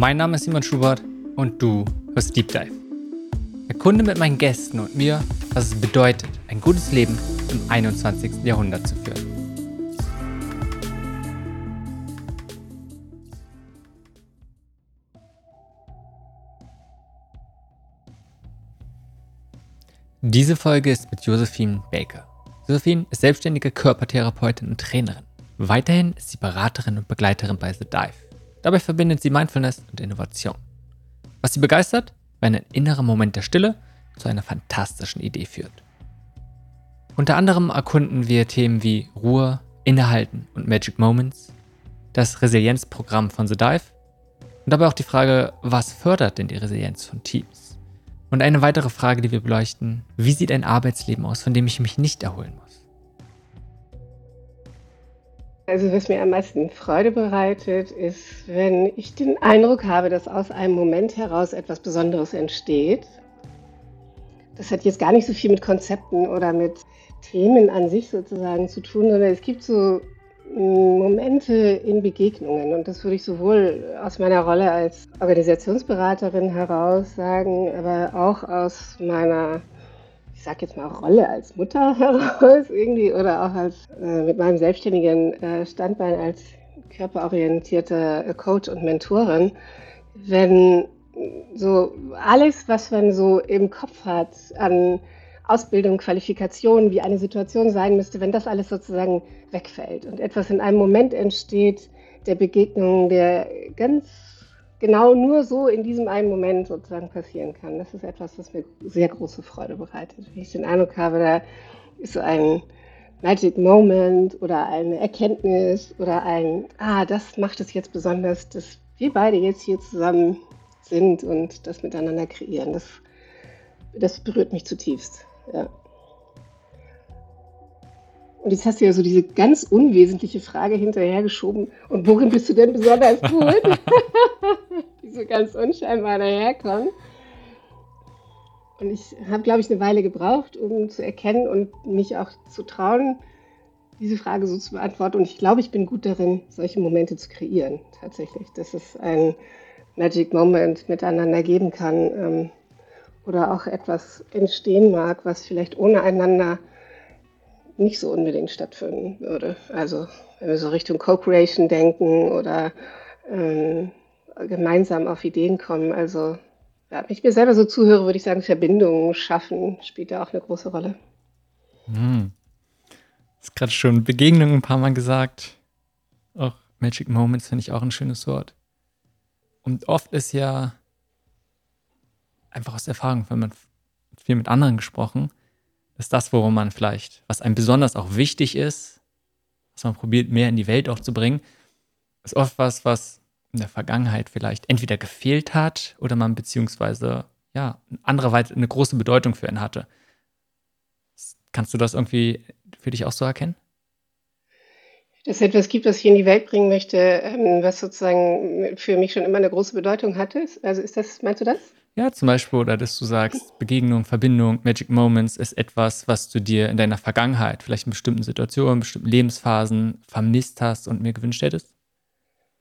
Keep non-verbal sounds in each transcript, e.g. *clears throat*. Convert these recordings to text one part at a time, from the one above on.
Mein Name ist Simon Schubert und du hörst Deep Dive. Erkunde mit meinen Gästen und mir, was es bedeutet, ein gutes Leben im 21. Jahrhundert zu führen. Diese Folge ist mit Josephine Baker. Josephine ist selbstständige Körpertherapeutin und Trainerin. Weiterhin ist sie Beraterin und Begleiterin bei The Dive. Dabei verbindet sie Mindfulness und Innovation. Was sie begeistert, wenn ein innerer Moment der Stille zu einer fantastischen Idee führt. Unter anderem erkunden wir Themen wie Ruhe, Innehalten und Magic Moments, das Resilienzprogramm von The Dive und dabei auch die Frage, was fördert denn die Resilienz von Teams? Und eine weitere Frage, die wir beleuchten, wie sieht ein Arbeitsleben aus, von dem ich mich nicht erholen muss? Also was mir am meisten Freude bereitet, ist, wenn ich den Eindruck habe, dass aus einem Moment heraus etwas Besonderes entsteht. Das hat jetzt gar nicht so viel mit Konzepten oder mit Themen an sich sozusagen zu tun, sondern es gibt so Momente in Begegnungen. Und das würde ich sowohl aus meiner Rolle als Organisationsberaterin heraus sagen, aber auch aus meiner, ich sage jetzt mal, Rolle als Mutter *laughs* heraus irgendwie oder auch als äh, mit meinem selbstständigen äh, Standbein als körperorientierte Coach und Mentorin, wenn so alles, was man so im Kopf hat an Ausbildung, Qualifikation, wie eine Situation sein müsste, wenn das alles sozusagen wegfällt und etwas in einem Moment entsteht der Begegnung, der ganz genau nur so in diesem einen Moment sozusagen passieren kann. Das ist etwas, was mir sehr große Freude bereitet. Wenn ich den Eindruck habe, da ist so ein Magic Moment oder eine Erkenntnis oder ein, ah, das macht es jetzt besonders, dass wir beide jetzt hier zusammen sind und das miteinander kreieren. Das, das berührt mich zutiefst. Ja. Und jetzt hast du ja so diese ganz unwesentliche Frage hinterhergeschoben. Und worin bist du denn besonders gut? *laughs* Die so ganz unscheinbar daherkommt. Und ich habe, glaube ich, eine Weile gebraucht, um zu erkennen und mich auch zu trauen, diese Frage so zu beantworten. Und ich glaube, ich bin gut darin, solche Momente zu kreieren, tatsächlich. Dass es ein Magic Moment miteinander geben kann. Ähm, oder auch etwas entstehen mag, was vielleicht ohne einander nicht so unbedingt stattfinden würde. Also wenn wir so Richtung Co-Creation denken oder ähm, gemeinsam auf Ideen kommen. Also ja, wenn ich mir selber so zuhöre, würde ich sagen, Verbindungen schaffen spielt da auch eine große Rolle. Hm. Hast gerade schon Begegnungen ein paar Mal gesagt. Auch Magic Moments finde ich auch ein schönes Wort. Und oft ist ja einfach aus Erfahrung, wenn man viel mit anderen gesprochen, ist das, worum man vielleicht, was einem besonders auch wichtig ist, was man probiert, mehr in die Welt auch zu bringen, ist oft was, was in der Vergangenheit vielleicht entweder gefehlt hat oder man beziehungsweise ja, eine andere Weise eine große Bedeutung für ihn hatte. Kannst du das irgendwie für dich auch so erkennen? Dass es etwas gibt, was ich in die Welt bringen möchte, ähm, was sozusagen für mich schon immer eine große Bedeutung hatte. Also ist das, meinst du das? Ja, zum Beispiel, oder dass du sagst, Begegnung, Verbindung, Magic Moments ist etwas, was du dir in deiner Vergangenheit, vielleicht in bestimmten Situationen, bestimmten Lebensphasen vermisst hast und mir gewünscht hättest?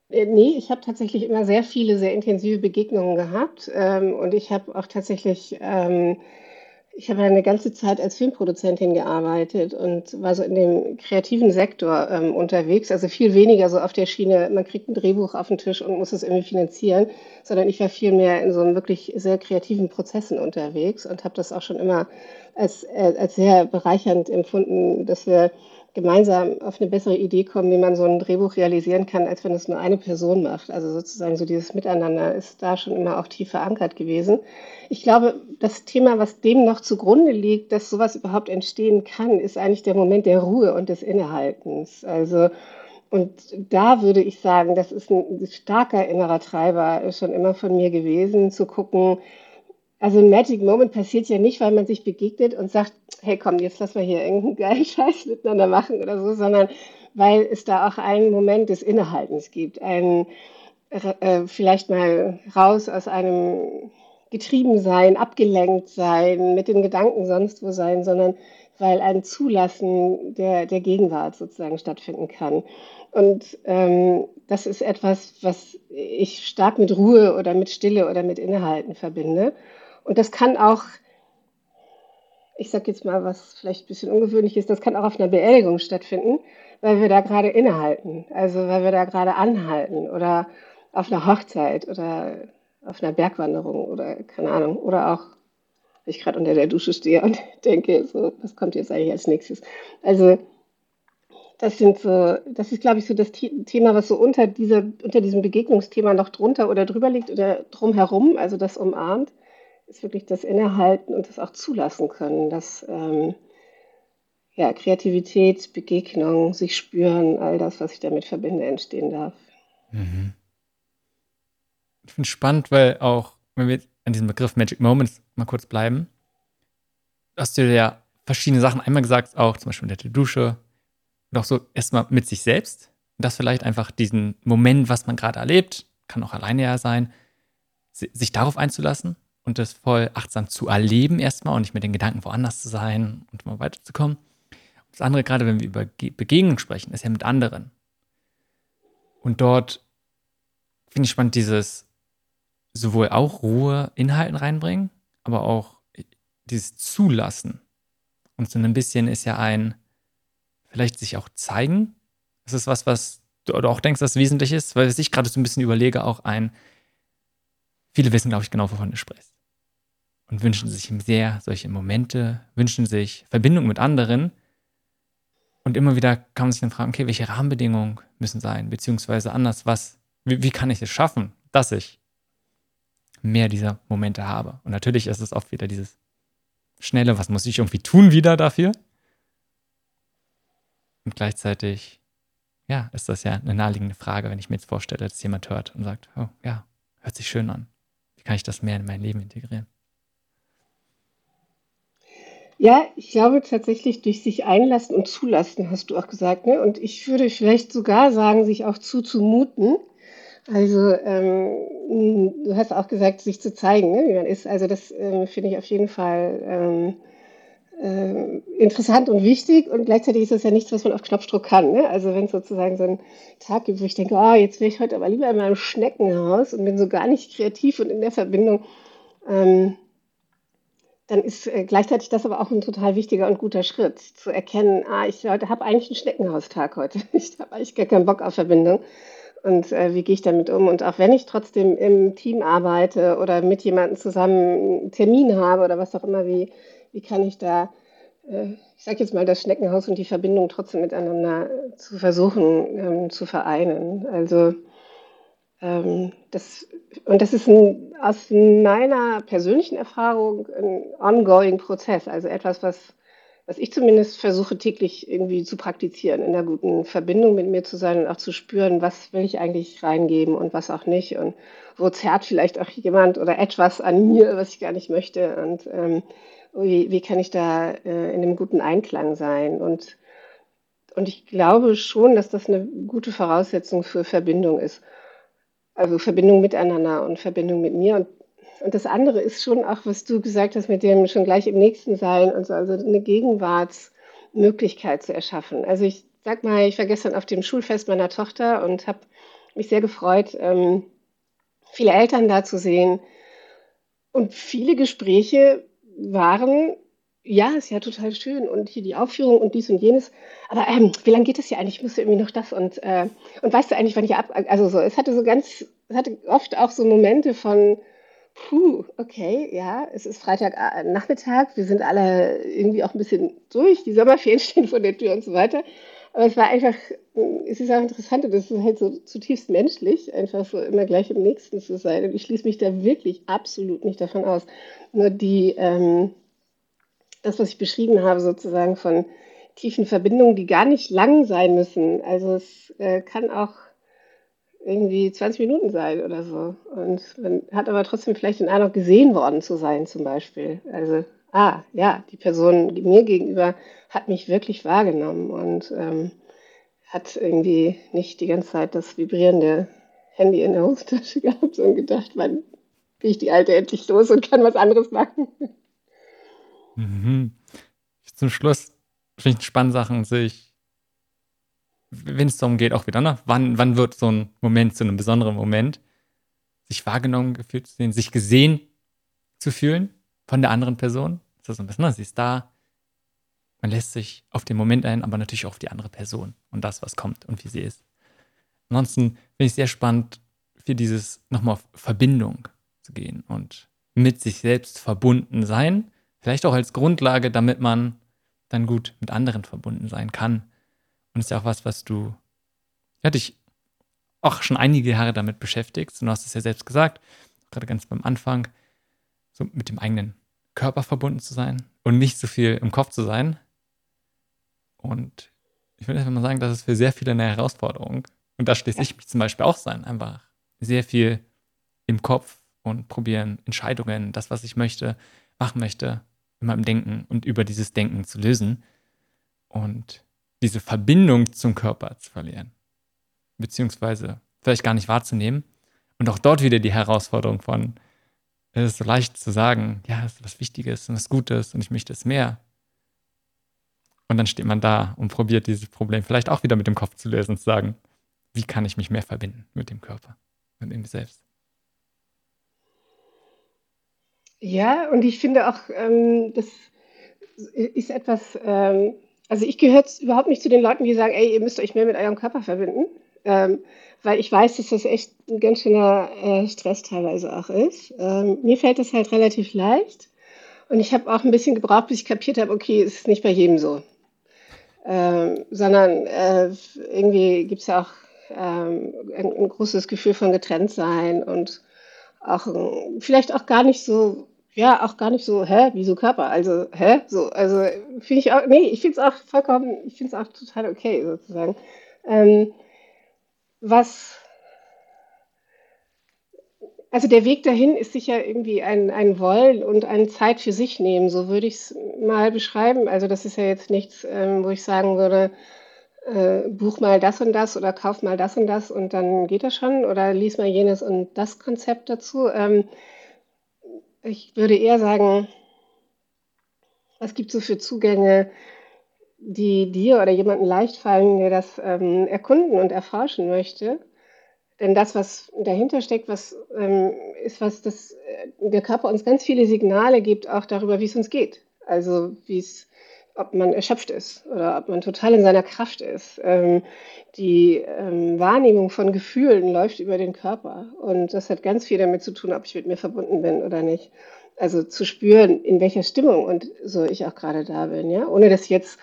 Äh, nee, ich habe tatsächlich immer sehr viele, sehr intensive Begegnungen gehabt. Ähm, und ich habe auch tatsächlich ähm, ich habe eine ganze Zeit als Filmproduzentin gearbeitet und war so in dem kreativen Sektor ähm, unterwegs, also viel weniger so auf der Schiene, man kriegt ein Drehbuch auf den Tisch und muss es irgendwie finanzieren, sondern ich war viel mehr in so wirklich sehr kreativen Prozessen unterwegs und habe das auch schon immer als, äh, als sehr bereichernd empfunden, dass wir gemeinsam auf eine bessere Idee kommen, wie man so ein Drehbuch realisieren kann, als wenn es nur eine Person macht. Also sozusagen so dieses Miteinander ist da schon immer auch tief verankert gewesen. Ich glaube, das Thema, was dem noch zugrunde liegt, dass sowas überhaupt entstehen kann, ist eigentlich der Moment der Ruhe und des Innehaltens. Also und da würde ich sagen, das ist ein starker innerer Treiber schon immer von mir gewesen, zu gucken, also ein Magic Moment passiert ja nicht, weil man sich begegnet und sagt, hey komm, jetzt lass mal hier irgendeinen geilen *laughs* Scheiß miteinander machen oder so, sondern weil es da auch einen Moment des Innehaltens gibt, ein äh, vielleicht mal raus aus einem Getriebensein, abgelenkt sein, mit den Gedanken sonst wo sein, sondern weil ein Zulassen der, der Gegenwart sozusagen stattfinden kann. Und ähm, das ist etwas, was ich stark mit Ruhe oder mit Stille oder mit Innehalten verbinde. Und das kann auch, ich sage jetzt mal, was vielleicht ein bisschen ungewöhnlich ist, das kann auch auf einer Beerdigung stattfinden, weil wir da gerade innehalten, also weil wir da gerade anhalten oder auf einer Hochzeit oder auf einer Bergwanderung oder keine Ahnung, oder auch, wenn ich gerade unter der Dusche stehe und *laughs* denke, so, was kommt jetzt eigentlich als nächstes? Also, das sind so, das ist, glaube ich, so das Thema, was so unter dieser, unter diesem Begegnungsthema noch drunter oder drüber liegt oder drumherum, also das umarmt, ist wirklich das Innehalten und das auch zulassen können, dass ähm, ja, Kreativität, Begegnung, sich spüren, all das, was ich damit verbinde, entstehen darf. Mhm. Ich finde es spannend, weil auch, wenn wir an diesem Begriff Magic Moments mal kurz bleiben, hast du ja verschiedene Sachen einmal gesagt, auch zum Beispiel in der Dusche, und auch so erstmal mit sich selbst. Das vielleicht einfach diesen Moment, was man gerade erlebt, kann auch alleine ja sein, sich darauf einzulassen und das voll achtsam zu erleben erstmal und nicht mit den Gedanken woanders zu sein und mal weiterzukommen. Und das andere, gerade wenn wir über Begegnungen sprechen, ist ja mit anderen. Und dort finde ich spannend, dieses sowohl auch Ruhe, Inhalten reinbringen, aber auch dieses Zulassen. Und so ein bisschen ist ja ein, vielleicht sich auch zeigen. Das ist was, was du auch denkst, dass wesentlich ist, weil ich gerade so ein bisschen überlege, auch ein, viele wissen, glaube ich, genau, wovon du sprichst. Und wünschen sich sehr solche Momente, wünschen sich Verbindung mit anderen. Und immer wieder kann man sich dann fragen, okay, welche Rahmenbedingungen müssen sein, beziehungsweise anders, was, wie, wie kann ich es schaffen, dass ich mehr dieser Momente habe. Und natürlich ist es oft wieder dieses Schnelle, was muss ich irgendwie tun wieder dafür? Und gleichzeitig, ja, ist das ja eine naheliegende Frage, wenn ich mir jetzt vorstelle, dass jemand hört und sagt, oh ja, hört sich schön an. Wie kann ich das mehr in mein Leben integrieren? Ja, ich glaube tatsächlich durch sich einlassen und zulassen, hast du auch gesagt. Ne? Und ich würde vielleicht sogar sagen, sich auch zuzumuten. Also ähm, du hast auch gesagt, sich zu zeigen, ne, wie man ist. Also das ähm, finde ich auf jeden Fall ähm, äh, interessant und wichtig und gleichzeitig ist das ja nichts, was man auf Knopfdruck kann. Ne? Also wenn es sozusagen so einen Tag gibt, wo ich denke, oh, jetzt wäre ich heute aber lieber in meinem Schneckenhaus und bin so gar nicht kreativ und in der Verbindung, ähm, dann ist äh, gleichzeitig das aber auch ein total wichtiger und guter Schritt, zu erkennen, ah, ich habe eigentlich einen Schneckenhaustag heute. *laughs* Ich habe eigentlich gar keinen Bock auf Verbindung und äh, wie gehe ich damit um? Und auch wenn ich trotzdem im Team arbeite oder mit jemandem zusammen einen Termin habe oder was auch immer, wie, wie kann ich da, äh, ich sage jetzt mal, das Schneckenhaus und die Verbindung trotzdem miteinander zu versuchen ähm, zu vereinen? Also das, und das ist ein, aus meiner persönlichen Erfahrung ein ongoing Prozess, also etwas, was was ich zumindest versuche täglich irgendwie zu praktizieren, in der guten Verbindung mit mir zu sein und auch zu spüren, was will ich eigentlich reingeben und was auch nicht. Und wo zerrt vielleicht auch jemand oder etwas an mir, was ich gar nicht möchte. Und ähm, wie, wie kann ich da äh, in einem guten Einklang sein? Und und ich glaube schon, dass das eine gute Voraussetzung für Verbindung ist. Also Verbindung miteinander und Verbindung mit mir. Und und das andere ist schon auch, was du gesagt hast, mit dem schon gleich im nächsten sein und so, also eine Gegenwartsmöglichkeit zu erschaffen. Also ich sag mal, ich war gestern auf dem Schulfest meiner Tochter und habe mich sehr gefreut, ähm, viele Eltern da zu sehen. Und viele Gespräche waren, ja, ist ja total schön und hier die Aufführung und dies und jenes. Aber ähm, wie lange geht das hier eigentlich? Ich musste irgendwie noch das und, äh, und weißt du eigentlich, wann ich ab. Also so, es hatte so ganz, es hatte oft auch so Momente von, Puh, okay, ja, es ist Freitagnachmittag, wir sind alle irgendwie auch ein bisschen durch, die Sommerferien *laughs* stehen vor der Tür und so weiter. Aber es war einfach, es ist auch interessant es ist halt so zutiefst menschlich, einfach so immer gleich im Nächsten zu sein. Und ich schließe mich da wirklich absolut nicht davon aus. Nur die, ähm, das, was ich beschrieben habe, sozusagen von tiefen Verbindungen, die gar nicht lang sein müssen. Also es äh, kann auch irgendwie 20 Minuten sein oder so. Und man hat aber trotzdem vielleicht den Eindruck, gesehen worden zu sein, zum Beispiel. Also, ah, ja, die Person mir gegenüber hat mich wirklich wahrgenommen und ähm, hat irgendwie nicht die ganze Zeit das vibrierende Handy in der Hosentasche *laughs* gehabt und gedacht, wann bin ich die Alte endlich los und kann was anderes machen. Mhm. Zum Schluss finde ich spannende Sachen, sich wenn es darum geht, auch wieder, ne? Wann, wann wird so ein Moment zu einem besonderen Moment? Sich wahrgenommen gefühlt zu sehen, sich gesehen zu fühlen von der anderen Person. Das ist ein bisschen, ne? sie ist da. Man lässt sich auf den Moment ein, aber natürlich auch auf die andere Person und das, was kommt und wie sie ist. Ansonsten finde ich sehr spannend, für dieses nochmal auf Verbindung zu gehen und mit sich selbst verbunden sein. Vielleicht auch als Grundlage, damit man dann gut mit anderen verbunden sein kann. Und ist ja auch was, was du, ja, dich auch schon einige Jahre damit beschäftigst. Und du hast es ja selbst gesagt, gerade ganz beim Anfang, so mit dem eigenen Körper verbunden zu sein und nicht so viel im Kopf zu sein. Und ich würde einfach mal sagen, das ist für sehr viele eine Herausforderung. Und da schließe ich mich zum Beispiel auch sein, einfach sehr viel im Kopf und probieren Entscheidungen, das, was ich möchte, machen möchte, in meinem Denken und über dieses Denken zu lösen und diese Verbindung zum Körper zu verlieren, beziehungsweise vielleicht gar nicht wahrzunehmen. Und auch dort wieder die Herausforderung von, es ist so leicht zu sagen, ja, es ist was Wichtiges und was Gutes und ich möchte es mehr. Und dann steht man da und probiert dieses Problem vielleicht auch wieder mit dem Kopf zu lösen und zu sagen, wie kann ich mich mehr verbinden mit dem Körper in mir selbst. Ja, und ich finde auch, ähm, das ist etwas, ähm, also ich gehöre überhaupt nicht zu den Leuten, die sagen, ey, ihr müsst euch mehr mit eurem Körper verbinden, ähm, weil ich weiß, dass das echt ein ganz schöner äh, Stress teilweise auch ist. Ähm, mir fällt das halt relativ leicht und ich habe auch ein bisschen gebraucht, bis ich kapiert habe, okay, es ist nicht bei jedem so. Ähm, sondern äh, irgendwie gibt es ja auch ähm, ein, ein, großes Gefühl von getrennt sein und auch vielleicht auch gar nicht so, ja, auch gar nicht so, hä, wie so Körper, also, hä, so, also finde ich auch, nee, ich finde es auch vollkommen, ich finde es auch total okay, sozusagen. Ähm, was, also der Weg dahin ist sicher irgendwie ein, ein Wollen und eine Zeit für sich nehmen, so würde ich es mal beschreiben. Also das ist ja jetzt nichts, ähm, wo ich sagen würde, äh, buch mal das und das oder kauf mal das und das und dann geht das schon oder lies mal jenes und das Konzept dazu. Ähm, ich würde eher sagen, was gibt es so für Zugänge, die dir oder jemandem leicht fallen, der das ähm, erkunden und erforschen möchte? Denn das, was dahinter steckt, was, ähm, ist, was das, äh, der Körper uns ganz viele Signale gibt, auch darüber, wie es uns geht. Also wie es ob man erschöpft ist oder ob man total in seiner Kraft ist. Ähm, die ähm, Wahrnehmung von Gefühlen läuft über den Körper und das hat ganz viel damit zu tun, ob ich mit mir verbunden bin oder nicht. Also zu spüren, in welcher Stimmung und so ich auch gerade da bin, ja, ohne dass ich jetzt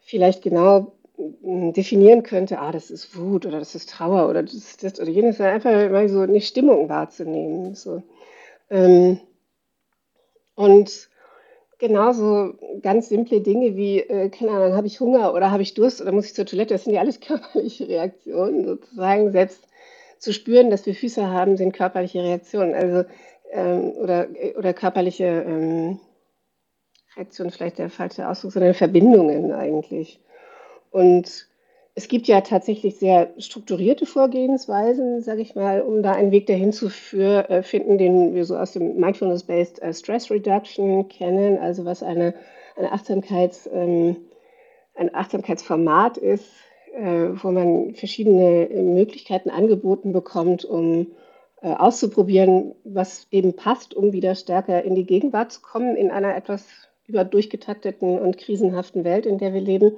vielleicht genau hm, definieren könnte, ah, das ist Wut oder das ist Trauer oder das ist das oder jenes, einfach mal so eine Stimmung wahrzunehmen. So. Ähm, und genauso ganz simple Dinge wie, äh, keine Ahnung, habe ich Hunger oder habe ich Durst oder muss ich zur Toilette, das sind ja alles *laughs* körperliche Reaktionen sozusagen. Selbst zu spüren, dass wir Füße haben, sind körperliche Reaktionen. Also, ähm, oder, oder körperliche ähm, Reaktionen, vielleicht der falsche Ausdruck, sondern Verbindungen eigentlich. Und es gibt ja tatsächlich sehr strukturierte Vorgehensweisen, sage ich mal, um da einen Weg dahin zu äh, finden, den wir so aus dem Mindfulness-Based äh, Stress Reduction kennen, also was eine, eine Achtsamkeits, ähm, ein Achtsamkeitsformat ist, äh, wo man verschiedene Möglichkeiten angeboten bekommt, um auszuprobieren, was eben passt, um wieder stärker in die Gegenwart zu kommen in einer etwas überdurchgetakteten und krisenhaften Welt, in der wir leben.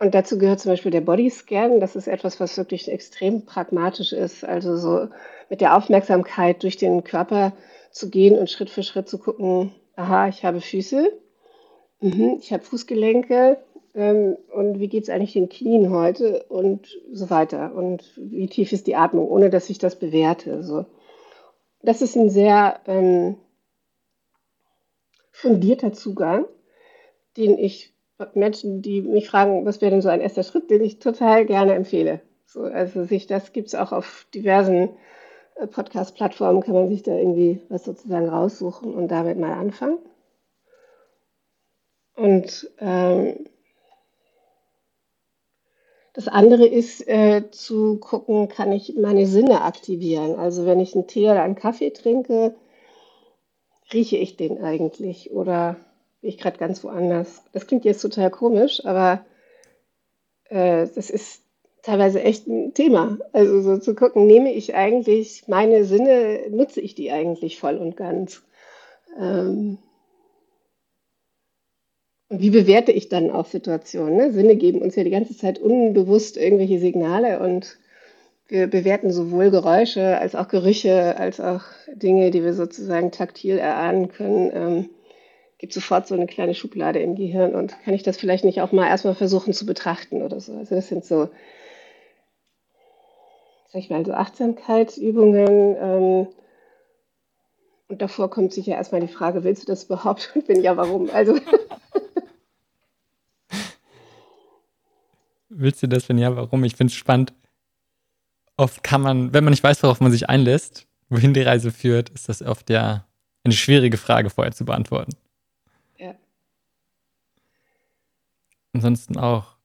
Und dazu gehört zum Beispiel der Bodyscan. Das ist etwas, was wirklich extrem pragmatisch ist. Also so mit der Aufmerksamkeit durch den Körper zu gehen und Schritt für Schritt zu gucken, aha, ich habe Füße, mhm, ich habe Fußgelenke ähm, und wie geht es eigentlich den Knien heute und so weiter. Und wie tief ist die Atmung, ohne dass ich das bewerte. So. Das ist ein sehr ähm, fundierter Zugang, den ich Menschen, die mich fragen, was wäre denn so ein erster Schritt, den ich total gerne empfehle. So, also sich das gibt es auch auf diversen äh, Podcast-Plattformen, kann man sich da irgendwie was sozusagen raussuchen und damit mal anfangen. Und ähm, das andere ist äh, zu gucken, kann ich meine Sinne aktivieren. Also wenn ich einen Tee oder einen Kaffee trinke, rieche ich den eigentlich oder bin ich gerade ganz woanders. Das klingt jetzt total komisch, aber äh, das ist teilweise echt ein Thema. Also so zu gucken, nehme ich eigentlich meine Sinne, nutze ich die eigentlich voll und ganz? Ähm, und wie bewerte ich dann auch Situationen? Ne? Sinne geben uns ja die ganze Zeit unbewusst irgendwelche Signale und wir bewerten sowohl Geräusche als auch Gerüche, als auch Dinge, die wir sozusagen taktil erahnen können. Ähm, gibt sofort so eine kleine Schublade im Gehirn und kann ich das vielleicht nicht auch mal erstmal versuchen zu betrachten oder so. Also das sind so, sag ich mal, so Achtsamkeitsübungen. Ähm, und davor kommt sicher erstmal die Frage, willst du das überhaupt? Und wenn ja, warum? Also *laughs* Willst du das, wenn ja, warum? Ich finde es spannend. Oft kann man, wenn man nicht weiß, worauf man sich einlässt, wohin die Reise führt, ist das oft ja eine schwierige Frage vorher zu beantworten. Ja. Ansonsten auch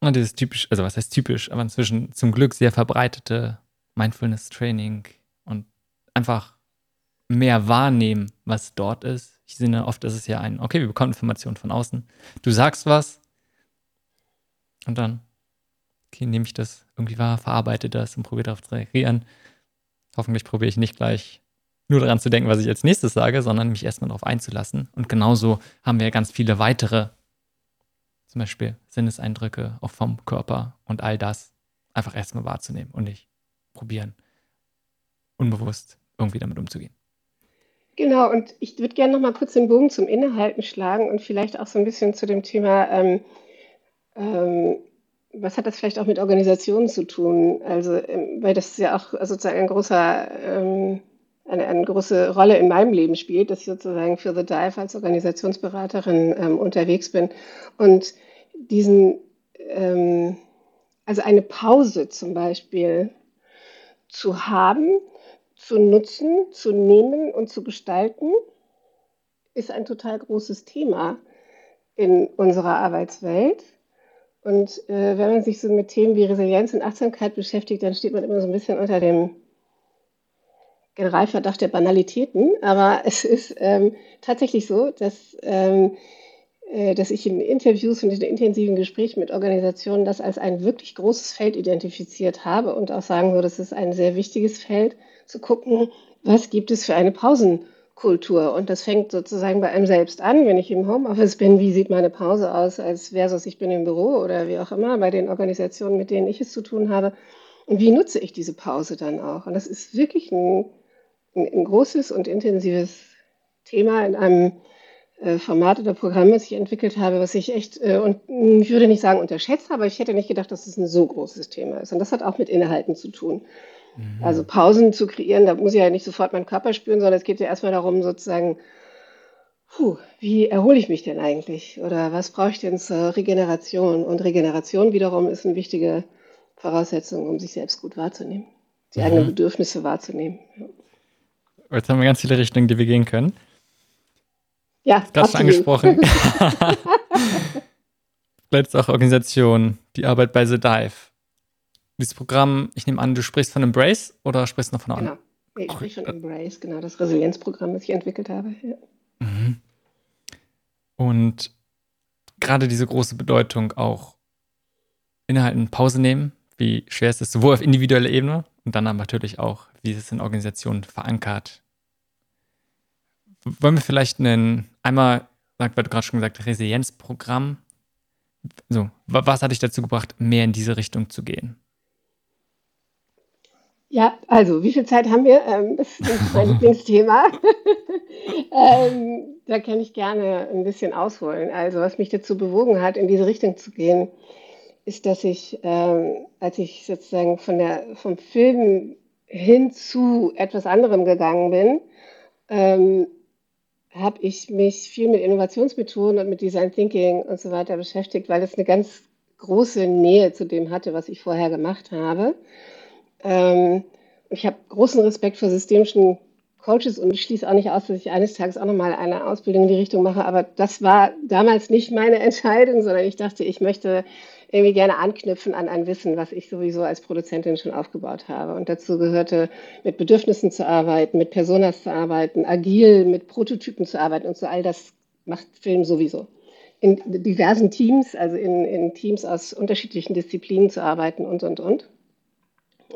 und dieses typisch, also was heißt typisch, aber inzwischen zum Glück sehr verbreitete Mindfulness-Training und einfach mehr wahrnehmen, was dort ist. Ich sehe oft ist es ja ein, okay, wir bekommen Informationen von außen. Du sagst was, und dann, okay, nehme ich das irgendwie wahr, verarbeite das und probiere darauf zu reagieren. Hoffentlich probiere ich nicht gleich nur daran zu denken, was ich als nächstes sage, sondern mich erstmal darauf einzulassen. Und genauso haben wir ganz viele weitere, zum Beispiel Sinneseindrücke auch vom Körper und all das einfach erstmal wahrzunehmen und nicht probieren, unbewusst irgendwie damit umzugehen. Genau, und ich würde gerne noch mal kurz den Bogen zum Innehalten schlagen und vielleicht auch so ein bisschen zu dem Thema ähm, ähm, was hat das vielleicht auch mit Organisationen zu tun? Also, ähm, weil das ja auch sozusagen ein großer, ähm, eine, eine, große Rolle in meinem Leben spielt, dass ich sozusagen für The Dive als Organisationsberaterin ähm, unterwegs bin und diesen, ähm, also eine Pause zum Beispiel zu haben, zu nutzen, zu nehmen und zu gestalten, ist ein total großes Thema in unserer Arbeitswelt. Und äh, wenn man sich so mit Themen wie Resilienz und Achtsamkeit beschäftigt, dann steht man immer so ein bisschen unter dem Generalverdacht der Banalitäten. Aber es ist ähm, tatsächlich so, dass, ähm, äh, dass ich in Interviews und in intensiven Gesprächen mit Organisationen das als ein wirklich großes Feld identifiziert habe und auch sagen würde, das ist ein sehr wichtiges Feld, zu gucken, was gibt es für eine Pausen- Kultur. Und das fängt sozusagen bei einem selbst an. Wenn ich im Homeoffice bin, wie sieht meine Pause aus, als versus ich bin im Büro oder wie auch immer, bei den Organisationen, mit denen ich es zu tun habe. Und wie nutze ich diese Pause dann auch? Und das ist wirklich ein, ein, ein großes und intensives Thema in einem äh, Format oder Programm, das ich entwickelt habe, was ich echt, äh, und ich würde nicht sagen unterschätzt, aber ich hätte nicht gedacht, dass es ein so großes Thema ist. Und das hat auch mit Inhalten zu tun. Mhm. Also Pausen zu kreieren, da muss ich ja nicht sofort meinen Körper spüren, sondern es geht ja erstmal darum, sozusagen, puh, wie erhole ich mich denn eigentlich? Oder was brauche ich denn zur Regeneration? Und Regeneration wiederum ist eine wichtige Voraussetzung, um sich selbst gut wahrzunehmen, die mhm. eigenen Bedürfnisse wahrzunehmen. Jetzt haben wir ganz viele Richtungen, die wir gehen können. Ja, das schon angesprochen. *laughs* *laughs* Vielleicht auch Organisation, die Arbeit bei The Dive dieses Programm, ich nehme an, du sprichst von Embrace oder sprichst du noch von einem Genau, ich spreche von Embrace, genau, das Resilienzprogramm, das ich entwickelt habe. Ja. Mhm. Und gerade diese große Bedeutung auch Inhalten Pause nehmen, wie schwer ist es sowohl auf individueller Ebene und dann natürlich auch, wie ist es in Organisationen verankert. Wollen wir vielleicht einen, einmal, weil du gerade schon gesagt, Resilienzprogramm, so, was hat dich dazu gebracht, mehr in diese Richtung zu gehen? Ja, also wie viel Zeit haben wir? Ähm, das ist mein *laughs* Lieblingsthema. *laughs* ähm, da kann ich gerne ein bisschen ausholen. Also was mich dazu bewogen hat, in diese Richtung zu gehen, ist, dass ich, ähm, als ich sozusagen von der, vom Film hin zu etwas anderem gegangen bin, ähm, habe ich mich viel mit Innovationsmethoden und mit Design Thinking und so weiter beschäftigt, weil es eine ganz große Nähe zu dem hatte, was ich vorher gemacht habe. Ähm, ich habe großen Respekt vor systemischen Coaches und ich schließe auch nicht aus, dass ich eines Tages auch nochmal eine Ausbildung in die Richtung mache. Aber das war damals nicht meine *laughs* Entscheidung, sondern ich dachte, ich möchte irgendwie gerne anknüpfen an ein Wissen, was ich sowieso als Produzentin schon aufgebaut habe. Und dazu gehörte, mit Bedürfnissen zu arbeiten, mit Personas zu arbeiten, agil, mit Prototypen zu arbeiten und so all das macht Film sowieso. in diversen Teams, also in, in Teams aus unterschiedlichen Disziplinen zu arbeiten und, und, und.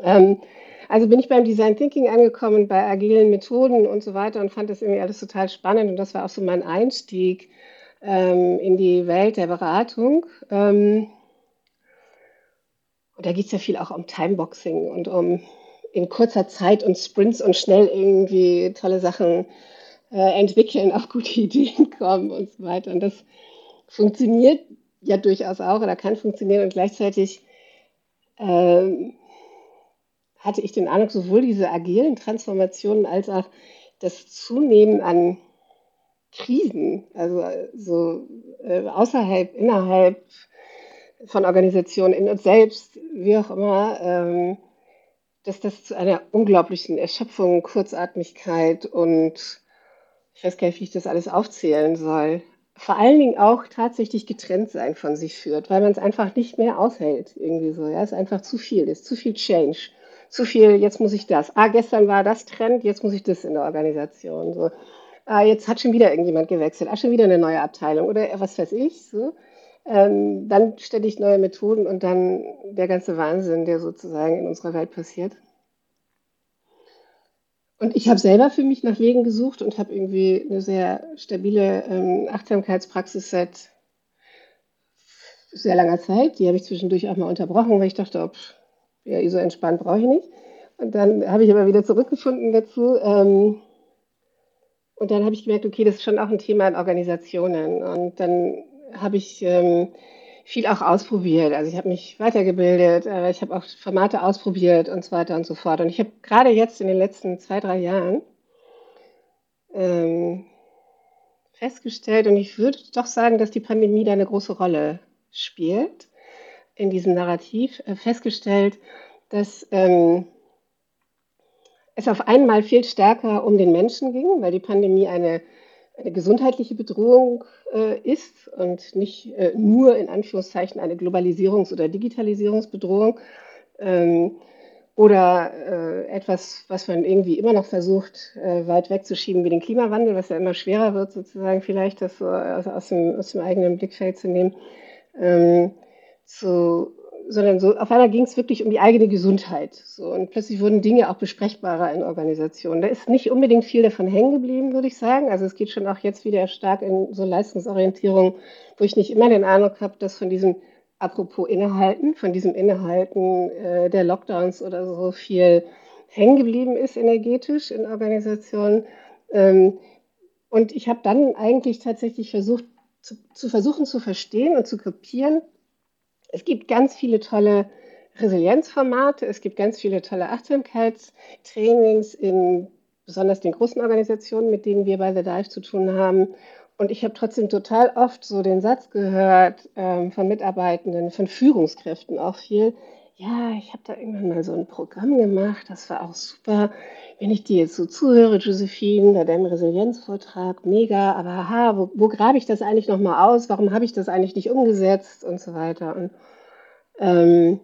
Ähm, also bin ich beim Design Thinking angekommen, bei agilen Methoden und so weiter und fand das irgendwie alles total spannend. Und das war auch so mein Einstieg ähm, in die Welt der Beratung. Ähm, und da geht es ja viel auch um Timeboxing und um in kurzer Zeit und Sprints und schnell irgendwie tolle Sachen äh, entwickeln, *laughs* auf gute Ideen kommen und so weiter. Und das funktioniert ja durchaus auch oder kann funktionieren und gleichzeitig ähm, hatte ich den Eindruck, sowohl diese agilen Transformationen als auch das Zunehmen an Krisen, also so äh, außerhalb, innerhalb von Organisationen, in uns selbst, wie auch immer, ähm, dass das zu einer unglaublichen Erschöpfung, Kurzatmigkeit und ich weiß gar nicht, wie ich das alles aufzählen soll. Vor allen Dingen auch tatsächlich getrennt sein von sich führt, weil man es einfach nicht mehr aushält, irgendwie so. Ja, es ist einfach zu viel, es ist zu viel Change zu viel, jetzt muss ich das. Ah, gestern war das Trend, jetzt muss ich das in der Organisation. So. Ah, jetzt hat schon wieder irgendjemand gewechselt, ah, schon wieder eine neue Abteilung oder was weiß ich. So. Ähm, dann ich neue Methoden und dann der ganze Wahnsinn, der sozusagen in unserer Welt passiert. Und ich habe selber für mich nach Wegen gesucht und habe irgendwie eine sehr stabile ähm, Achtsamkeitspraxis seit sehr langer Zeit. Die habe ich zwischendurch auch mal unterbrochen, weil ich dachte, ob, ja, so entspannt brauche ich nicht. Und dann habe ich aber wieder zurückgefunden dazu. Ähm, und dann habe ich gemerkt, okay, das ist schon auch ein Thema in Organisationen. Und dann habe ich ähm, viel auch ausprobiert. Also ich habe mich weitergebildet, äh, ich habe auch Formate ausprobiert und so weiter und so fort. Und ich habe gerade jetzt in den letzten zwei, drei Jahren ähm, festgestellt, und ich würde doch sagen, dass die Pandemie da eine große Rolle spielt in diesem Narrativ äh, festgestellt, dass ähm, es auf einmal viel stärker um den Menschen ging, weil die Pandemie eine, eine gesundheitliche Bedrohung äh, ist und nicht äh, nur in Anführungszeichen eine Globalisierungs- oder Digitalisierungsbedrohung. Ähm, oder äh, etwas, was man irgendwie immer noch versucht, äh, weit wegzuschieben wie den Klimawandel, was ja immer schwerer wird, sozusagen vielleicht das so aus, aus, dem, aus dem eigenen Blickfeld zu nehmen. Ähm, zu, sondern so auf einmal ging es wirklich um die eigene Gesundheit. So, und plötzlich wurden Dinge auch besprechbarer in Organisationen. Da ist nicht unbedingt viel davon hängen geblieben, würde ich sagen. Also es geht schon auch jetzt wieder stark in so Leistungsorientierung, wo ich nicht immer den Eindruck habe, dass von diesem, apropos Innehalten, von diesem Innehalten äh, der Lockdowns oder so viel hängen geblieben ist energetisch in Organisationen. Ähm, und ich habe dann eigentlich tatsächlich versucht, zu, zu versuchen zu verstehen und zu kapieren, es gibt ganz viele tolle Resilienzformate, es gibt ganz viele tolle Achtsamkeitstrainings in besonders den großen Organisationen, mit denen wir bei The Dive zu tun haben. Und ich habe trotzdem total oft so den Satz gehört ähm, von Mitarbeitenden, von Führungskräften auch viel, ja, ich habe da irgendwann mal so ein Programm gemacht, das war auch super. Wenn ich dir jetzt so zuhöre, Josephine, bei deinem Resilienzvortrag, mega, aber aha, wo, wo grabe ich das eigentlich nochmal aus? Warum habe ich das eigentlich nicht umgesetzt und so weiter? Und, ähm,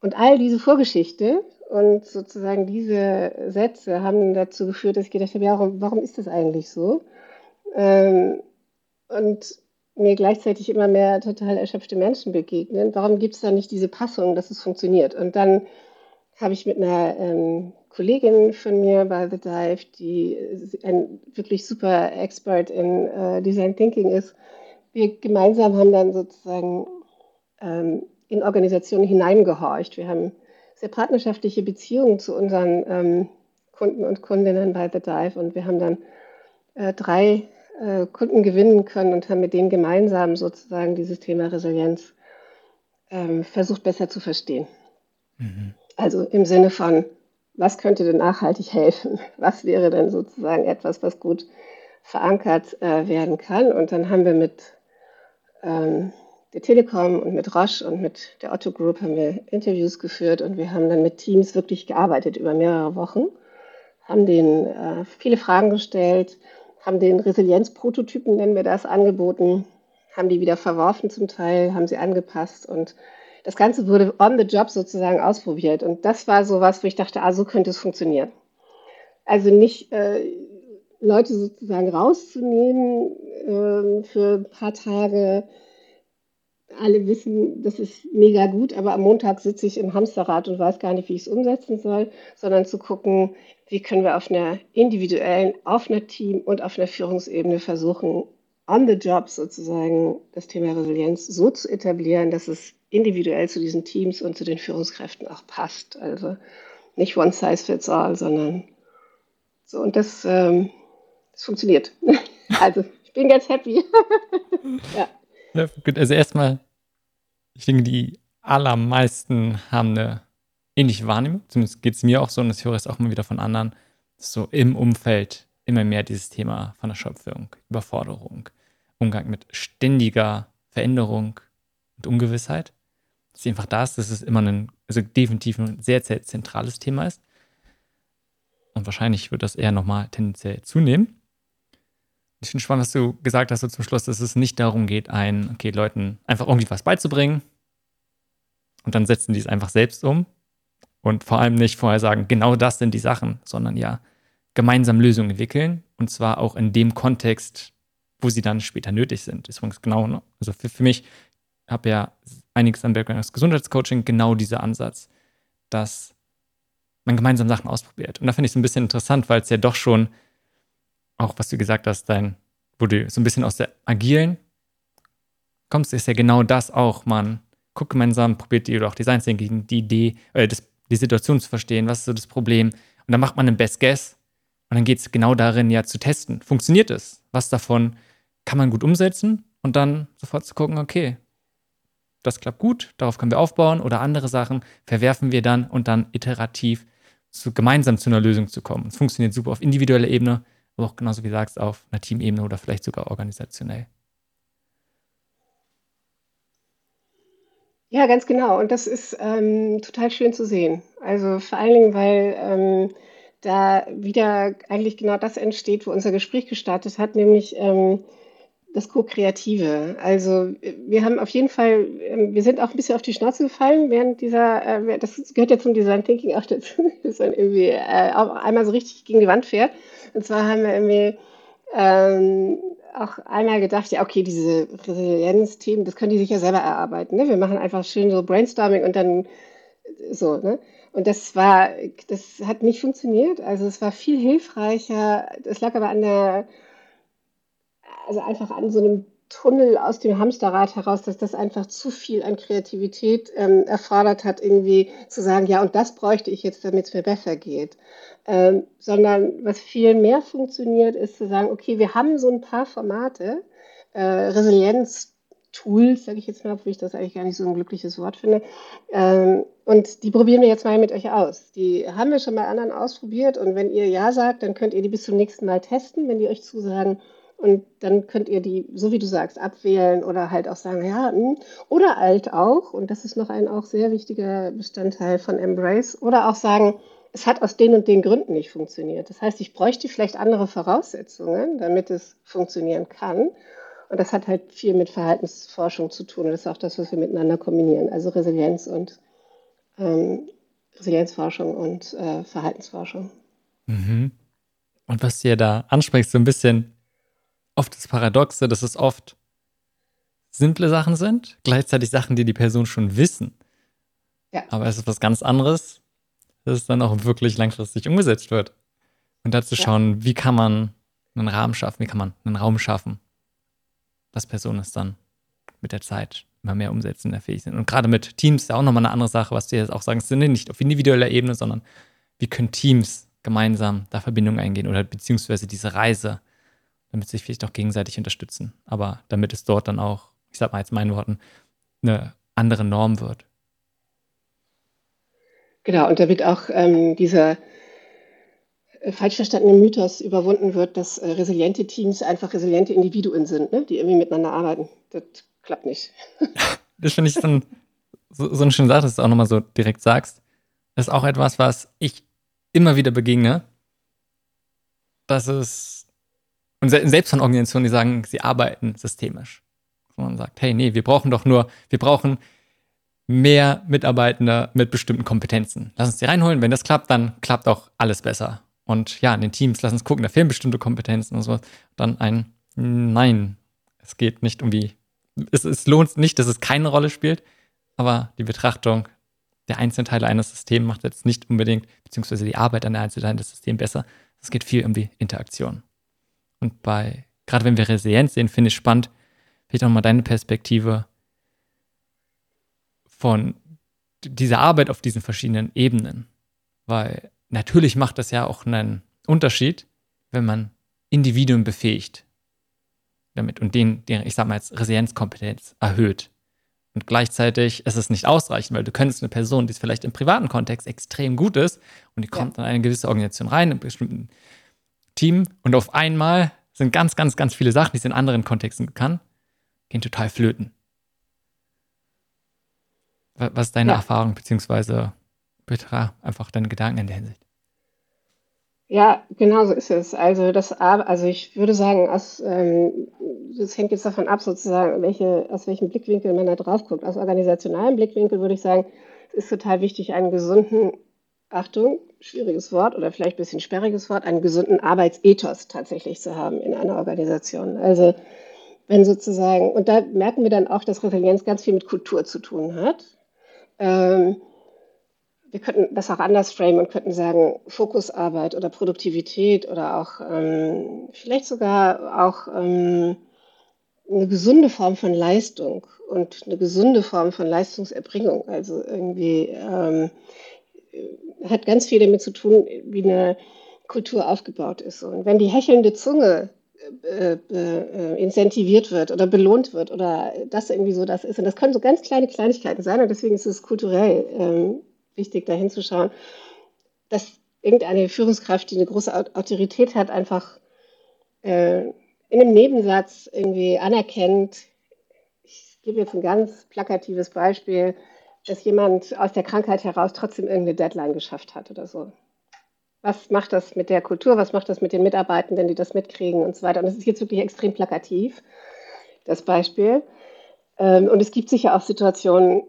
und all diese Vorgeschichte und sozusagen diese Sätze haben dazu geführt, dass ich gedacht habe, ja, warum, warum ist das eigentlich so? Ähm, und mir gleichzeitig immer mehr total erschöpfte Menschen begegnen. Warum gibt es da nicht diese Passung, dass es funktioniert? Und dann habe ich mit einer ähm, Kollegin von mir bei The Dive, die ein wirklich super Expert in äh, Design Thinking ist, wir gemeinsam haben dann sozusagen ähm, in Organisationen hineingehorcht. Wir haben sehr partnerschaftliche Beziehungen zu unseren ähm, Kunden und Kundinnen bei The Dive und wir haben dann äh, drei äh, Kunden gewinnen können und haben mit denen gemeinsam sozusagen dieses Thema Resilienz ähm, versucht besser zu verstehen. Mhm. Also im Sinne von, was könnte denn nachhaltig helfen? Was wäre denn sozusagen etwas, was gut verankert äh, werden kann? Und dann haben wir mit ähm, der Telekom und mit Roche und mit der Otto Group haben wir Interviews geführt und wir haben dann mit Teams wirklich gearbeitet über mehrere Wochen, haben denen äh, viele Fragen gestellt, haben den Resilienzprototypen, nennen wir das, angeboten, haben die wieder verworfen zum Teil, haben sie angepasst und das Ganze wurde on the job sozusagen ausprobiert. Und das war so was, wo ich dachte, ah, so könnte es funktionieren. Also nicht äh, Leute sozusagen rauszunehmen äh, für ein paar Tage. Alle wissen, das ist mega gut, aber am Montag sitze ich im Hamsterrad und weiß gar nicht, wie ich es umsetzen soll, sondern zu gucken, wie können wir auf einer individuellen, auf einer Team- und auf einer Führungsebene versuchen, on the job sozusagen das Thema Resilienz so zu etablieren, dass es individuell zu diesen Teams und zu den Führungskräften auch passt. Also nicht one size fits all, sondern so und das, ähm, das funktioniert. *laughs* also ich bin ganz happy. *laughs* ja. Ja. Gut, also erstmal, ich denke, die allermeisten haben eine ähnliche Wahrnehmung. Zumindest geht es mir auch so und das höre ich auch immer wieder von anderen, so im Umfeld immer mehr dieses Thema von der Schöpfung, Überforderung, Umgang mit ständiger Veränderung und Ungewissheit. Dass einfach da ist, dass es immer ein, also definitiv ein sehr, sehr zentrales Thema ist. Und wahrscheinlich wird das eher nochmal tendenziell zunehmen. Ich finde spannend, was du gesagt hast so zum Schluss, dass es nicht darum geht, ein, okay, Leuten einfach irgendwie was beizubringen und dann setzen die es einfach selbst um und vor allem nicht vorher sagen, genau das sind die Sachen, sondern ja, gemeinsam Lösungen entwickeln und zwar auch in dem Kontext, wo sie dann später nötig sind. Das ist genau, ne? also für, für mich habe ja einiges am Background als Gesundheitscoaching genau dieser Ansatz, dass man gemeinsam Sachen ausprobiert. Und da finde ich es ein bisschen interessant, weil es ja doch schon, auch was du gesagt hast, dein, wo du so ein bisschen aus der agilen kommst, ist ja genau das auch. Man guckt gemeinsam, probiert die oder auch Design Thinking, die Idee, äh, das, die Situation zu verstehen, was ist so das Problem. Und dann macht man einen Best Guess und dann geht es genau darin, ja zu testen. Funktioniert es? Was davon kann man gut umsetzen? Und dann sofort zu gucken, okay, das klappt gut, darauf können wir aufbauen oder andere Sachen verwerfen wir dann und dann iterativ zu, gemeinsam zu einer Lösung zu kommen. Es funktioniert super auf individueller Ebene, aber auch genauso wie du sagst, auf einer Teamebene oder vielleicht sogar organisationell. Ja, ganz genau. Und das ist ähm, total schön zu sehen. Also vor allen Dingen, weil ähm, da wieder eigentlich genau das entsteht, wo unser Gespräch gestartet hat, nämlich ähm, das Co-Kreative. Also wir haben auf jeden Fall, ähm, wir sind auch ein bisschen auf die Schnauze gefallen während dieser, äh, das gehört ja zum Design Thinking auch dazu, *laughs* dass man irgendwie äh, auch einmal so richtig gegen die Wand fährt. Und zwar haben wir irgendwie ähm, auch einmal gedacht, ja, okay, diese Resilienz-Themen, das können die sich ja selber erarbeiten. Ne? Wir machen einfach schön so Brainstorming und dann so, ne? Und das war, das hat nicht funktioniert. Also es war viel hilfreicher. Es lag aber an der, also einfach an so einem Tunnel aus dem Hamsterrad heraus, dass das einfach zu viel an Kreativität ähm, erfordert hat, irgendwie zu sagen, ja, und das bräuchte ich jetzt, damit es mir besser geht. Ähm, sondern was viel mehr funktioniert, ist zu sagen, okay, wir haben so ein paar Formate, äh, Resilienz, Tools, sage ich jetzt mal, obwohl ich das eigentlich gar nicht so ein glückliches Wort finde. Ähm, und die probieren wir jetzt mal mit euch aus. Die haben wir schon bei anderen ausprobiert und wenn ihr Ja sagt, dann könnt ihr die bis zum nächsten Mal testen, wenn die euch zusagen. Und dann könnt ihr die, so wie du sagst, abwählen oder halt auch sagen, ja, mh. Hm, oder alt auch, und das ist noch ein auch sehr wichtiger Bestandteil von Embrace, oder auch sagen, es hat aus den und den Gründen nicht funktioniert. Das heißt, ich bräuchte vielleicht andere Voraussetzungen, damit es funktionieren kann. Und das hat halt viel mit Verhaltensforschung zu tun. das ist auch das, was wir miteinander kombinieren. Also Resilienz und ähm, Resilienzforschung und äh, Verhaltensforschung. Mhm. Und was du ja da ansprichst, so ein bisschen oft das Paradoxe, dass es oft simple Sachen sind, gleichzeitig Sachen, die die Person schon wissen. Ja. Aber es ist was ganz anderes, dass es dann auch wirklich langfristig umgesetzt wird. Und dazu schauen, ja. wie kann man einen Rahmen schaffen, wie kann man einen Raum schaffen, dass Personen es dann mit der Zeit immer mehr umsetzen fähig sind. Und gerade mit Teams ist ja auch nochmal eine andere Sache, was du jetzt auch sagen, es sind nicht auf individueller Ebene, sondern wie können Teams gemeinsam da Verbindungen eingehen oder beziehungsweise diese Reise, damit sie sich vielleicht auch gegenseitig unterstützen. Aber damit es dort dann auch, ich sag mal jetzt meinen Worten, eine andere Norm wird. Genau, und damit auch ähm, dieser äh, falsch verstandene Mythos überwunden wird, dass äh, resiliente Teams einfach resiliente Individuen sind, ne? die irgendwie miteinander arbeiten. Das klappt nicht. *laughs* das finde ich dann so, so eine schöne Sache, dass du auch nochmal so direkt sagst. Das ist auch etwas, was ich immer wieder begegne, dass es, und selbst von Organisationen, die sagen, sie arbeiten systemisch. Wo man sagt, hey, nee, wir brauchen doch nur, wir brauchen mehr Mitarbeitende mit bestimmten Kompetenzen. Lass uns die reinholen. Wenn das klappt, dann klappt auch alles besser. Und ja, in den Teams, lass uns gucken, da fehlen bestimmte Kompetenzen und so. Dann ein Nein, es geht nicht um die, es, es lohnt nicht, dass es keine Rolle spielt, aber die Betrachtung der Einzelteile eines Systems macht jetzt nicht unbedingt, beziehungsweise die Arbeit an der Einzelteile des Systems besser. Es geht viel um die Interaktion. Und bei, gerade wenn wir Resilienz sehen, finde ich spannend, vielleicht auch mal deine Perspektive von dieser Arbeit auf diesen verschiedenen Ebenen. Weil natürlich macht das ja auch einen Unterschied, wenn man Individuen befähigt damit und den, den ich sag mal jetzt Resilienzkompetenz erhöht. Und gleichzeitig ist es nicht ausreichend, weil du könntest eine Person, die es vielleicht im privaten Kontext extrem gut ist und die kommt ja. in eine gewisse Organisation rein, in bestimmten Team und auf einmal sind ganz, ganz, ganz viele Sachen, die sie in anderen Kontexten kann, gehen total flöten. Was ist deine ja. Erfahrung, beziehungsweise bitte einfach deine Gedanken in der Hinsicht? Ja, genau so ist es. Also das, also ich würde sagen, aus, ähm, das hängt jetzt davon ab, sozusagen, welche, aus welchem Blickwinkel man da drauf guckt. Aus organisationalem Blickwinkel würde ich sagen, es ist total wichtig, einen gesunden, Achtung, schwieriges Wort oder vielleicht ein bisschen sperriges Wort, einen gesunden Arbeitsethos tatsächlich zu haben in einer Organisation. Also wenn sozusagen, und da merken wir dann auch, dass Resilienz ganz viel mit Kultur zu tun hat. Ähm, wir könnten das auch anders framen und könnten sagen, Fokusarbeit oder Produktivität oder auch ähm, vielleicht sogar auch ähm, eine gesunde Form von Leistung und eine gesunde Form von Leistungserbringung. Also irgendwie ähm, hat ganz viel damit zu tun, wie eine Kultur aufgebaut ist. Und wenn die hechelnde Zunge äh, äh, incentiviert wird oder belohnt wird oder das irgendwie so das ist. Und das können so ganz kleine Kleinigkeiten sein und deswegen ist es kulturell ähm, wichtig, da hinzuschauen, dass irgendeine Führungskraft, die eine große Autorität hat, einfach äh, in einem Nebensatz irgendwie anerkennt, ich gebe jetzt ein ganz plakatives Beispiel, dass jemand aus der Krankheit heraus trotzdem irgendeine Deadline geschafft hat oder so. Was macht das mit der Kultur? Was macht das mit den Mitarbeitenden, die das mitkriegen und so weiter? Und das ist jetzt wirklich extrem plakativ, das Beispiel. Ähm, und es gibt sicher auch Situationen,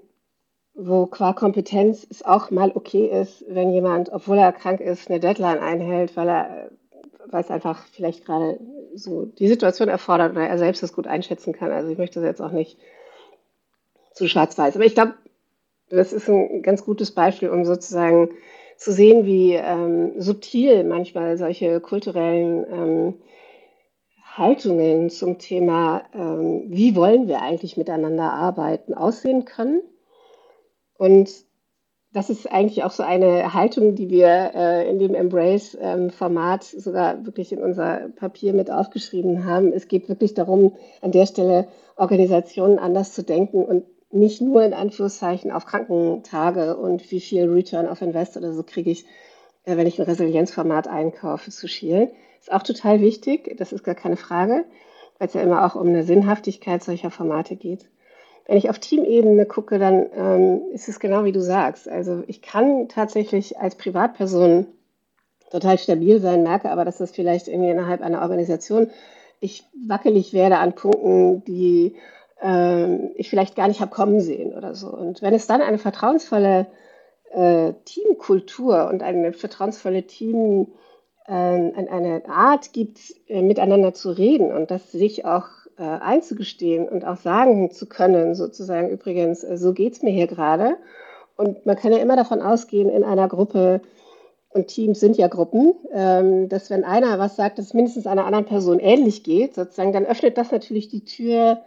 wo qua Kompetenz es auch mal okay ist, wenn jemand, obwohl er krank ist, eine Deadline einhält, weil er, weil es einfach vielleicht gerade so die Situation erfordert oder er selbst das gut einschätzen kann. Also ich möchte das jetzt auch nicht zu schwarz-weiß. Aber ich glaube, das ist ein ganz gutes Beispiel, um sozusagen zu sehen, wie ähm, subtil manchmal solche kulturellen ähm, Haltungen zum Thema, ähm, wie wollen wir eigentlich miteinander arbeiten, aussehen können und das ist eigentlich auch so eine Haltung, die wir äh, in dem Embrace-Format ähm, sogar wirklich in unser Papier mit aufgeschrieben haben. Es geht wirklich darum, an der Stelle Organisationen anders zu denken und nicht nur in Anführungszeichen auf Krankentage und wie viel Return of Invest oder so kriege ich, äh, wenn ich ein Resilienzformat einkaufe, zu schielen. Ist auch total wichtig, das ist gar keine Frage, weil es ja immer auch um eine Sinnhaftigkeit solcher Formate geht. Wenn ich auf Teamebene gucke, dann ähm, ist es genau wie du sagst. Also ich kann tatsächlich als Privatperson total stabil sein, merke aber, dass das vielleicht irgendwie innerhalb einer Organisation ich wackelig werde an Punkten, die ähm, ich vielleicht gar nicht habe kommen sehen oder so. Und wenn es dann eine vertrauensvolle äh, Teamkultur und eine vertrauensvolle Team, äh, eine Art gibt, äh, miteinander zu reden und das sich auch äh, einzugestehen und auch sagen zu können, sozusagen übrigens, äh, so geht es mir hier gerade. Und man kann ja immer davon ausgehen, in einer Gruppe, und Teams sind ja Gruppen, ähm, dass wenn einer was sagt, dass es mindestens einer anderen Person ähnlich geht, sozusagen, dann öffnet das natürlich die Tür,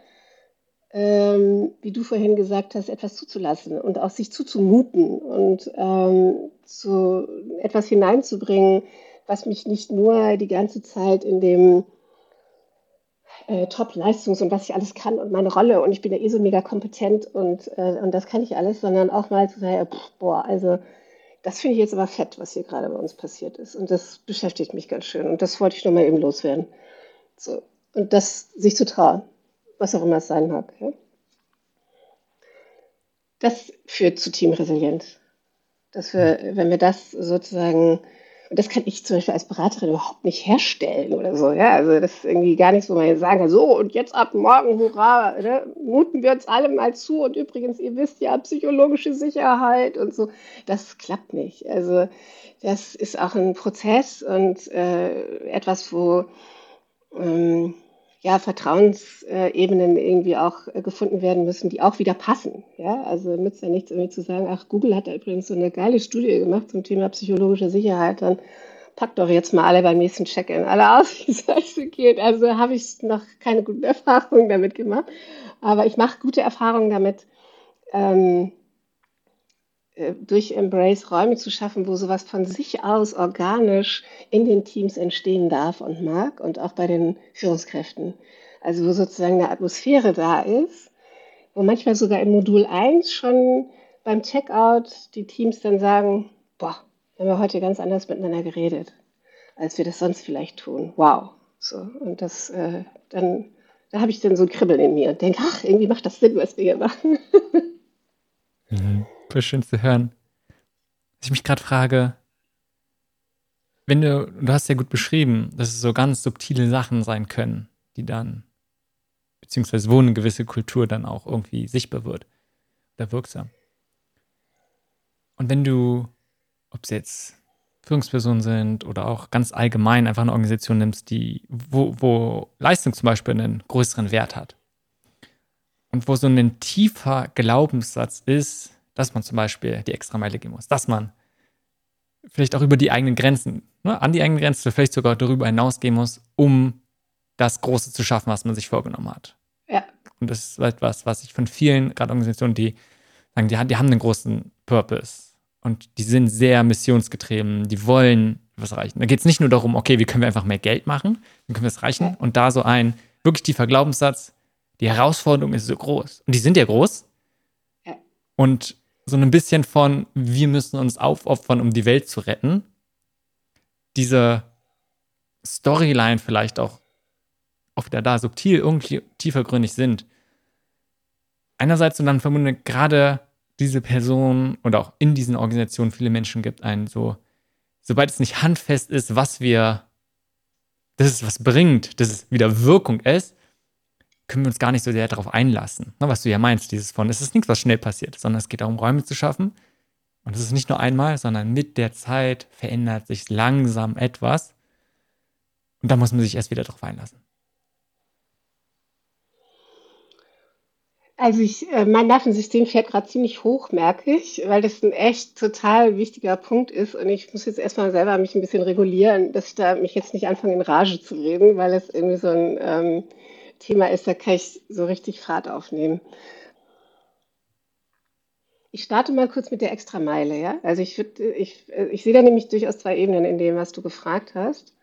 ähm, wie du vorhin gesagt hast, etwas zuzulassen und auch sich zuzumuten und ähm, zu etwas hineinzubringen, was mich nicht nur die ganze Zeit in dem äh, Top-Leistungs- und was ich alles kann und meine Rolle und ich bin ja eh so mega kompetent und, äh, und das kann ich alles, sondern auch mal zu sagen, pff, boah, also das finde ich jetzt aber fett, was hier gerade bei uns passiert ist. Und das beschäftigt mich ganz schön. Und das wollte ich nochmal eben loswerden. So. Und das sich zu trauen, was auch immer es sein mag. Ja? Das führt zu Teamresilienz. Dass wir, wenn wir das sozusagen Und das kann ich zum Beispiel als Beraterin überhaupt nicht herstellen oder so. Ja, also das ist irgendwie gar nicht so, wo man jetzt sagen kann, so und jetzt ab morgen, hurra, ne, muten wir uns alle mal zu. Und übrigens, ihr wisst ja, psychologische Sicherheit und so. Das klappt nicht. Also das ist auch ein Prozess und äh, etwas, wo ähm, ja, Vertrauensebenen irgendwie auch äh, gefunden werden müssen, die auch wieder passen. Ja, also nützt ja nichts irgendwie zu sagen, ach, Google hat da übrigens so eine geile Studie gemacht zum Thema psychologische Sicherheit, dann packt doch jetzt mal alle beim nächsten Check-in alle aus, wie es euch geht. Also habe ich noch keine guten Erfahrungen damit gemacht, aber ich mache gute Erfahrungen damit, ähm, äh, durch Embrace Räume zu schaffen, wo sowas von sich aus organisch in den Teams entstehen darf und mag und auch bei den Führungskräften. Also wo sozusagen eine Atmosphäre da ist, wo manchmal sogar im Modul 1 schon beim Checkout die Teams dann sagen, boah, wir haben wir heute ganz anders miteinander geredet, als wir das sonst vielleicht tun. Wow. So, und das äh, dann, da habe ich dann so ein Kribbeln in mir und denke, ach, irgendwie macht das Sinn, was wir hier machen. mhm voll schön zu hören. Was ich mich gerade frage, wenn du, du hast ja gut beschrieben, dass es so ganz subtile Sachen sein können, die dann, beziehungsweise wo eine gewisse Kultur dann auch irgendwie sichtbar wird oder wirksam. Und wenn du, ob es jetzt Führungspersonen sind oder auch ganz allgemein einfach eine Organisation nimmst, die, wo, wo Leistung zum Beispiel einen größeren Wert hat. Und wo so ein tiefer Glaubenssatz ist, dass man zum Beispiel die extra Meile gehen muss, dass man vielleicht auch über die eigenen Grenzen, ne, an die eigenen Grenzen, vielleicht sogar darüber hinausgehen muss, um das Große zu schaffen, was man sich vorgenommen hat. Ja. Und das ist etwas, was ich von vielen, gerade Organisationen, die sagen, die, die haben einen großen Purpose und die sind sehr missionsgetrieben, die wollen was erreichen. Da geht es nicht nur darum, okay, wie können wir einfach mehr Geld machen, wie können wir es erreichen ja. und da so ein wirklich tiefer Glaubenssatz, die Herausforderung ist so groß. Und die sind ja groß. Ja. Und so ein bisschen von, wir müssen uns aufopfern, um die Welt zu retten, diese Storyline vielleicht auch, auch wieder da subtil irgendwie tiefergründig sind. Einerseits und dann vermutlich gerade diese Person oder auch in diesen Organisationen viele Menschen gibt, einen so, sobald es nicht handfest ist, was wir, dass es was bringt, dass es wieder Wirkung ist, können wir uns gar nicht so sehr darauf einlassen. Ne, was du ja meinst, dieses von, es ist nichts, was schnell passiert, sondern es geht darum, Räume zu schaffen. Und es ist nicht nur einmal, sondern mit der Zeit verändert sich langsam etwas. Und da muss man sich erst wieder darauf einlassen. Also ich, äh, mein Nervensystem fährt gerade ziemlich hoch, merke ich, weil das ein echt total wichtiger Punkt ist. Und ich muss jetzt erstmal selber mich ein bisschen regulieren, dass ich da mich jetzt nicht anfange in Rage zu reden, weil es irgendwie so ein ähm, Thema ist, da kann ich so richtig Fahrt aufnehmen. Ich starte mal kurz mit der Extrameile, ja. Also ich, ich, ich sehe da nämlich durchaus zwei Ebenen in dem, was du gefragt hast.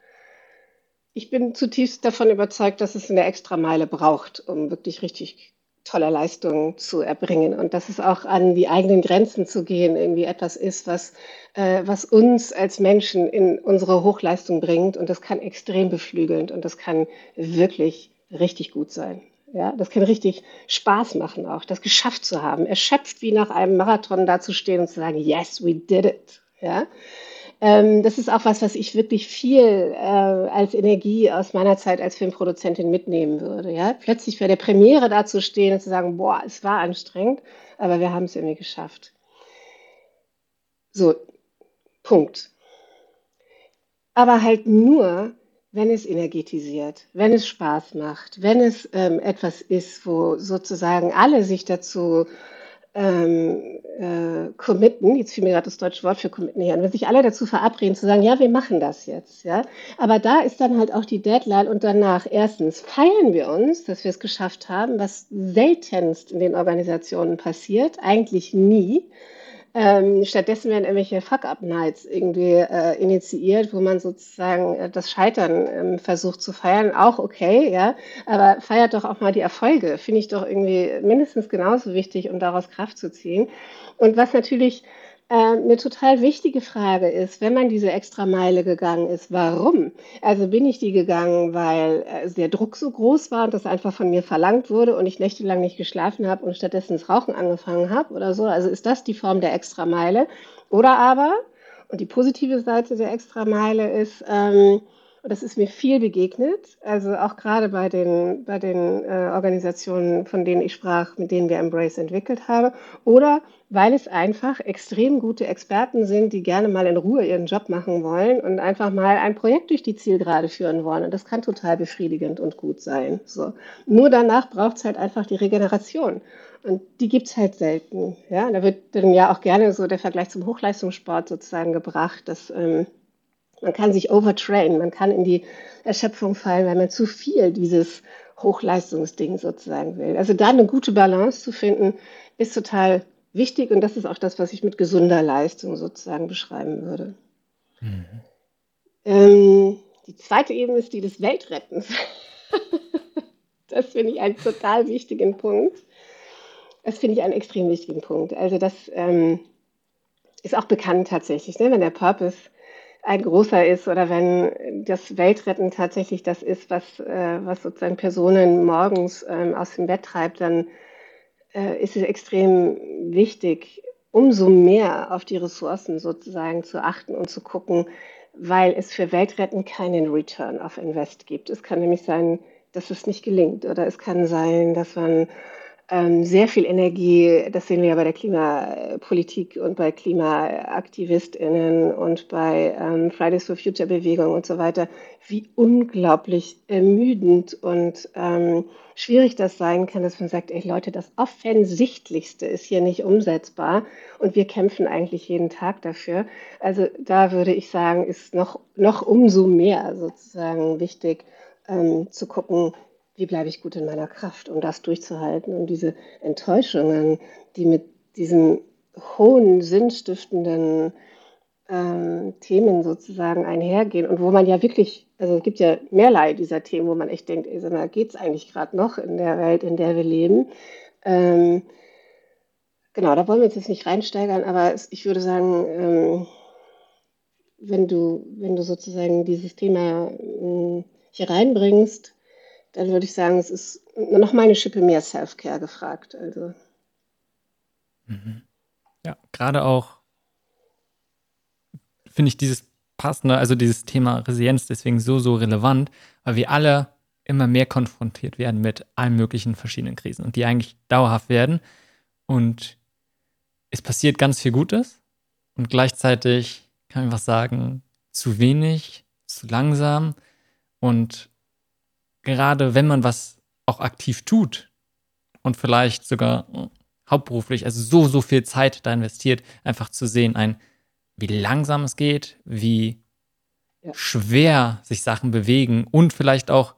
Ich bin zutiefst davon überzeugt, dass es eine Extrameile braucht, um wirklich richtig tolle Leistungen zu erbringen und dass es auch an die eigenen Grenzen zu gehen irgendwie etwas ist, was, äh, was uns als Menschen in unsere Hochleistung bringt und das kann extrem beflügelnd und das kann wirklich richtig gut sein. Ja, das kann richtig Spaß machen auch, das geschafft zu haben, erschöpft wie nach einem Marathon dazustehen und zu sagen, yes, we did it. Ja, ähm, das ist auch was, was ich wirklich viel äh, als Energie aus meiner Zeit als Filmproduzentin mitnehmen würde. Ja, plötzlich bei der Premiere dazustehen und zu sagen, boah, es war anstrengend, aber wir haben es irgendwie geschafft. So, Punkt. Aber halt nur, wenn es energetisiert, wenn es Spaß macht, wenn es ähm, etwas ist, wo sozusagen alle sich dazu ähm, äh, committen, jetzt fiel mir gerade das deutsche Wort für committen hier, wenn sich alle dazu verabreden, zu sagen, ja, wir machen das jetzt, ja. Aber da ist dann halt auch die Deadline und danach erstens feiern wir uns, dass wir es geschafft haben, was seltenst in den Organisationen passiert, eigentlich nie. Ähm, stattdessen werden irgendwelche Fuck-Up-Nights irgendwie äh, initiiert, wo man sozusagen äh, das Scheitern ähm, versucht zu feiern. Auch okay, ja. Aber feiert doch auch mal die Erfolge. Finde ich doch irgendwie mindestens genauso wichtig, um daraus Kraft zu ziehen. Und was natürlich eine total wichtige Frage ist, wenn man diese Extrameile gegangen ist, warum? Also bin ich die gegangen, weil äh, der Druck so groß war und das einfach von mir verlangt wurde und ich nächtelang nicht geschlafen habe und stattdessen das Rauchen angefangen habe oder so? Also ist das die Form der Extrameile? Oder aber, Und die positive Seite der Extrameile ist, ähm, das ist mir viel begegnet, also auch gerade bei den, bei den äh, Organisationen, von denen ich sprach, mit denen wir Embrace entwickelt haben, oder weil es einfach extrem gute Experten sind, die gerne mal in Ruhe ihren Job machen wollen und einfach mal ein Projekt durch die Zielgerade führen wollen. Und das kann total befriedigend und gut sein. So. Nur danach braucht es halt einfach die Regeneration. Und die gibt es halt selten. Ja? Da wird dann ja auch gerne so der Vergleich zum Hochleistungssport sozusagen gebracht, dass ähm, man kann sich overtrainen, man kann in die Erschöpfung fallen, weil man zu viel dieses Hochleistungsding sozusagen will. Also da eine gute Balance zu finden, ist total wichtig und das ist auch das, was ich mit gesunder Leistung sozusagen beschreiben würde. Mhm. Ähm, die zweite Ebene ist die des Weltrettens. *laughs* das finde ich einen total wichtigen Punkt. Das finde ich einen extrem wichtigen Punkt. Also das ähm, ist auch bekannt tatsächlich, ne? wenn der Purpose ein großer ist oder wenn das Weltretten tatsächlich das ist, was, äh, was sozusagen Personen morgens ähm, aus dem Bett treibt, dann äh, ist es extrem wichtig, umso mehr auf die Ressourcen sozusagen zu achten und zu gucken, weil es für Weltretten keinen Return of Invest gibt. Es kann nämlich sein, dass es nicht gelingt oder es kann sein, dass man sehr viel Energie, das sehen wir ja bei der Klimapolitik und bei KlimaaktivistInnen und bei ähm, Fridays for Future Bewegung und so weiter, wie unglaublich ermüdend und ähm, schwierig das sein kann, dass man sagt, ey Leute, das Offensichtlichste ist hier nicht umsetzbar und wir kämpfen eigentlich jeden Tag dafür. Also da würde ich sagen, ist noch, noch umso mehr sozusagen wichtig ähm, zu gucken, wie bleibe ich gut in meiner Kraft, um das durchzuhalten und diese Enttäuschungen, die mit diesen hohen, sinnstiftenden ähm, Themen sozusagen einhergehen und wo man ja wirklich, also es gibt ja mehrlei dieser Themen, wo man echt denkt, ey, sag mal, geht es eigentlich gerade noch in der Welt, in der wir leben? Ähm, genau, da wollen wir uns jetzt nicht reinsteigern, aber ich würde sagen, ähm, wenn du, wenn du sozusagen dieses Thema äh, hier reinbringst, dann würde ich sagen, es ist noch mal eine Schippe mehr Self-Care gefragt. Also. Mhm. Ja, gerade auch finde ich dieses passende, also dieses Thema Resilienz deswegen so, so relevant, weil wir alle immer mehr konfrontiert werden mit allen möglichen verschiedenen Krisen und die eigentlich dauerhaft werden. Und es passiert ganz viel Gutes und gleichzeitig kann man was sagen, zu wenig, zu langsam und gerade wenn man was auch aktiv tut und vielleicht sogar hm, hauptberuflich, also so, so viel Zeit da investiert, einfach zu sehen, ein, wie langsam es geht, wie ja. schwer sich Sachen bewegen und vielleicht auch,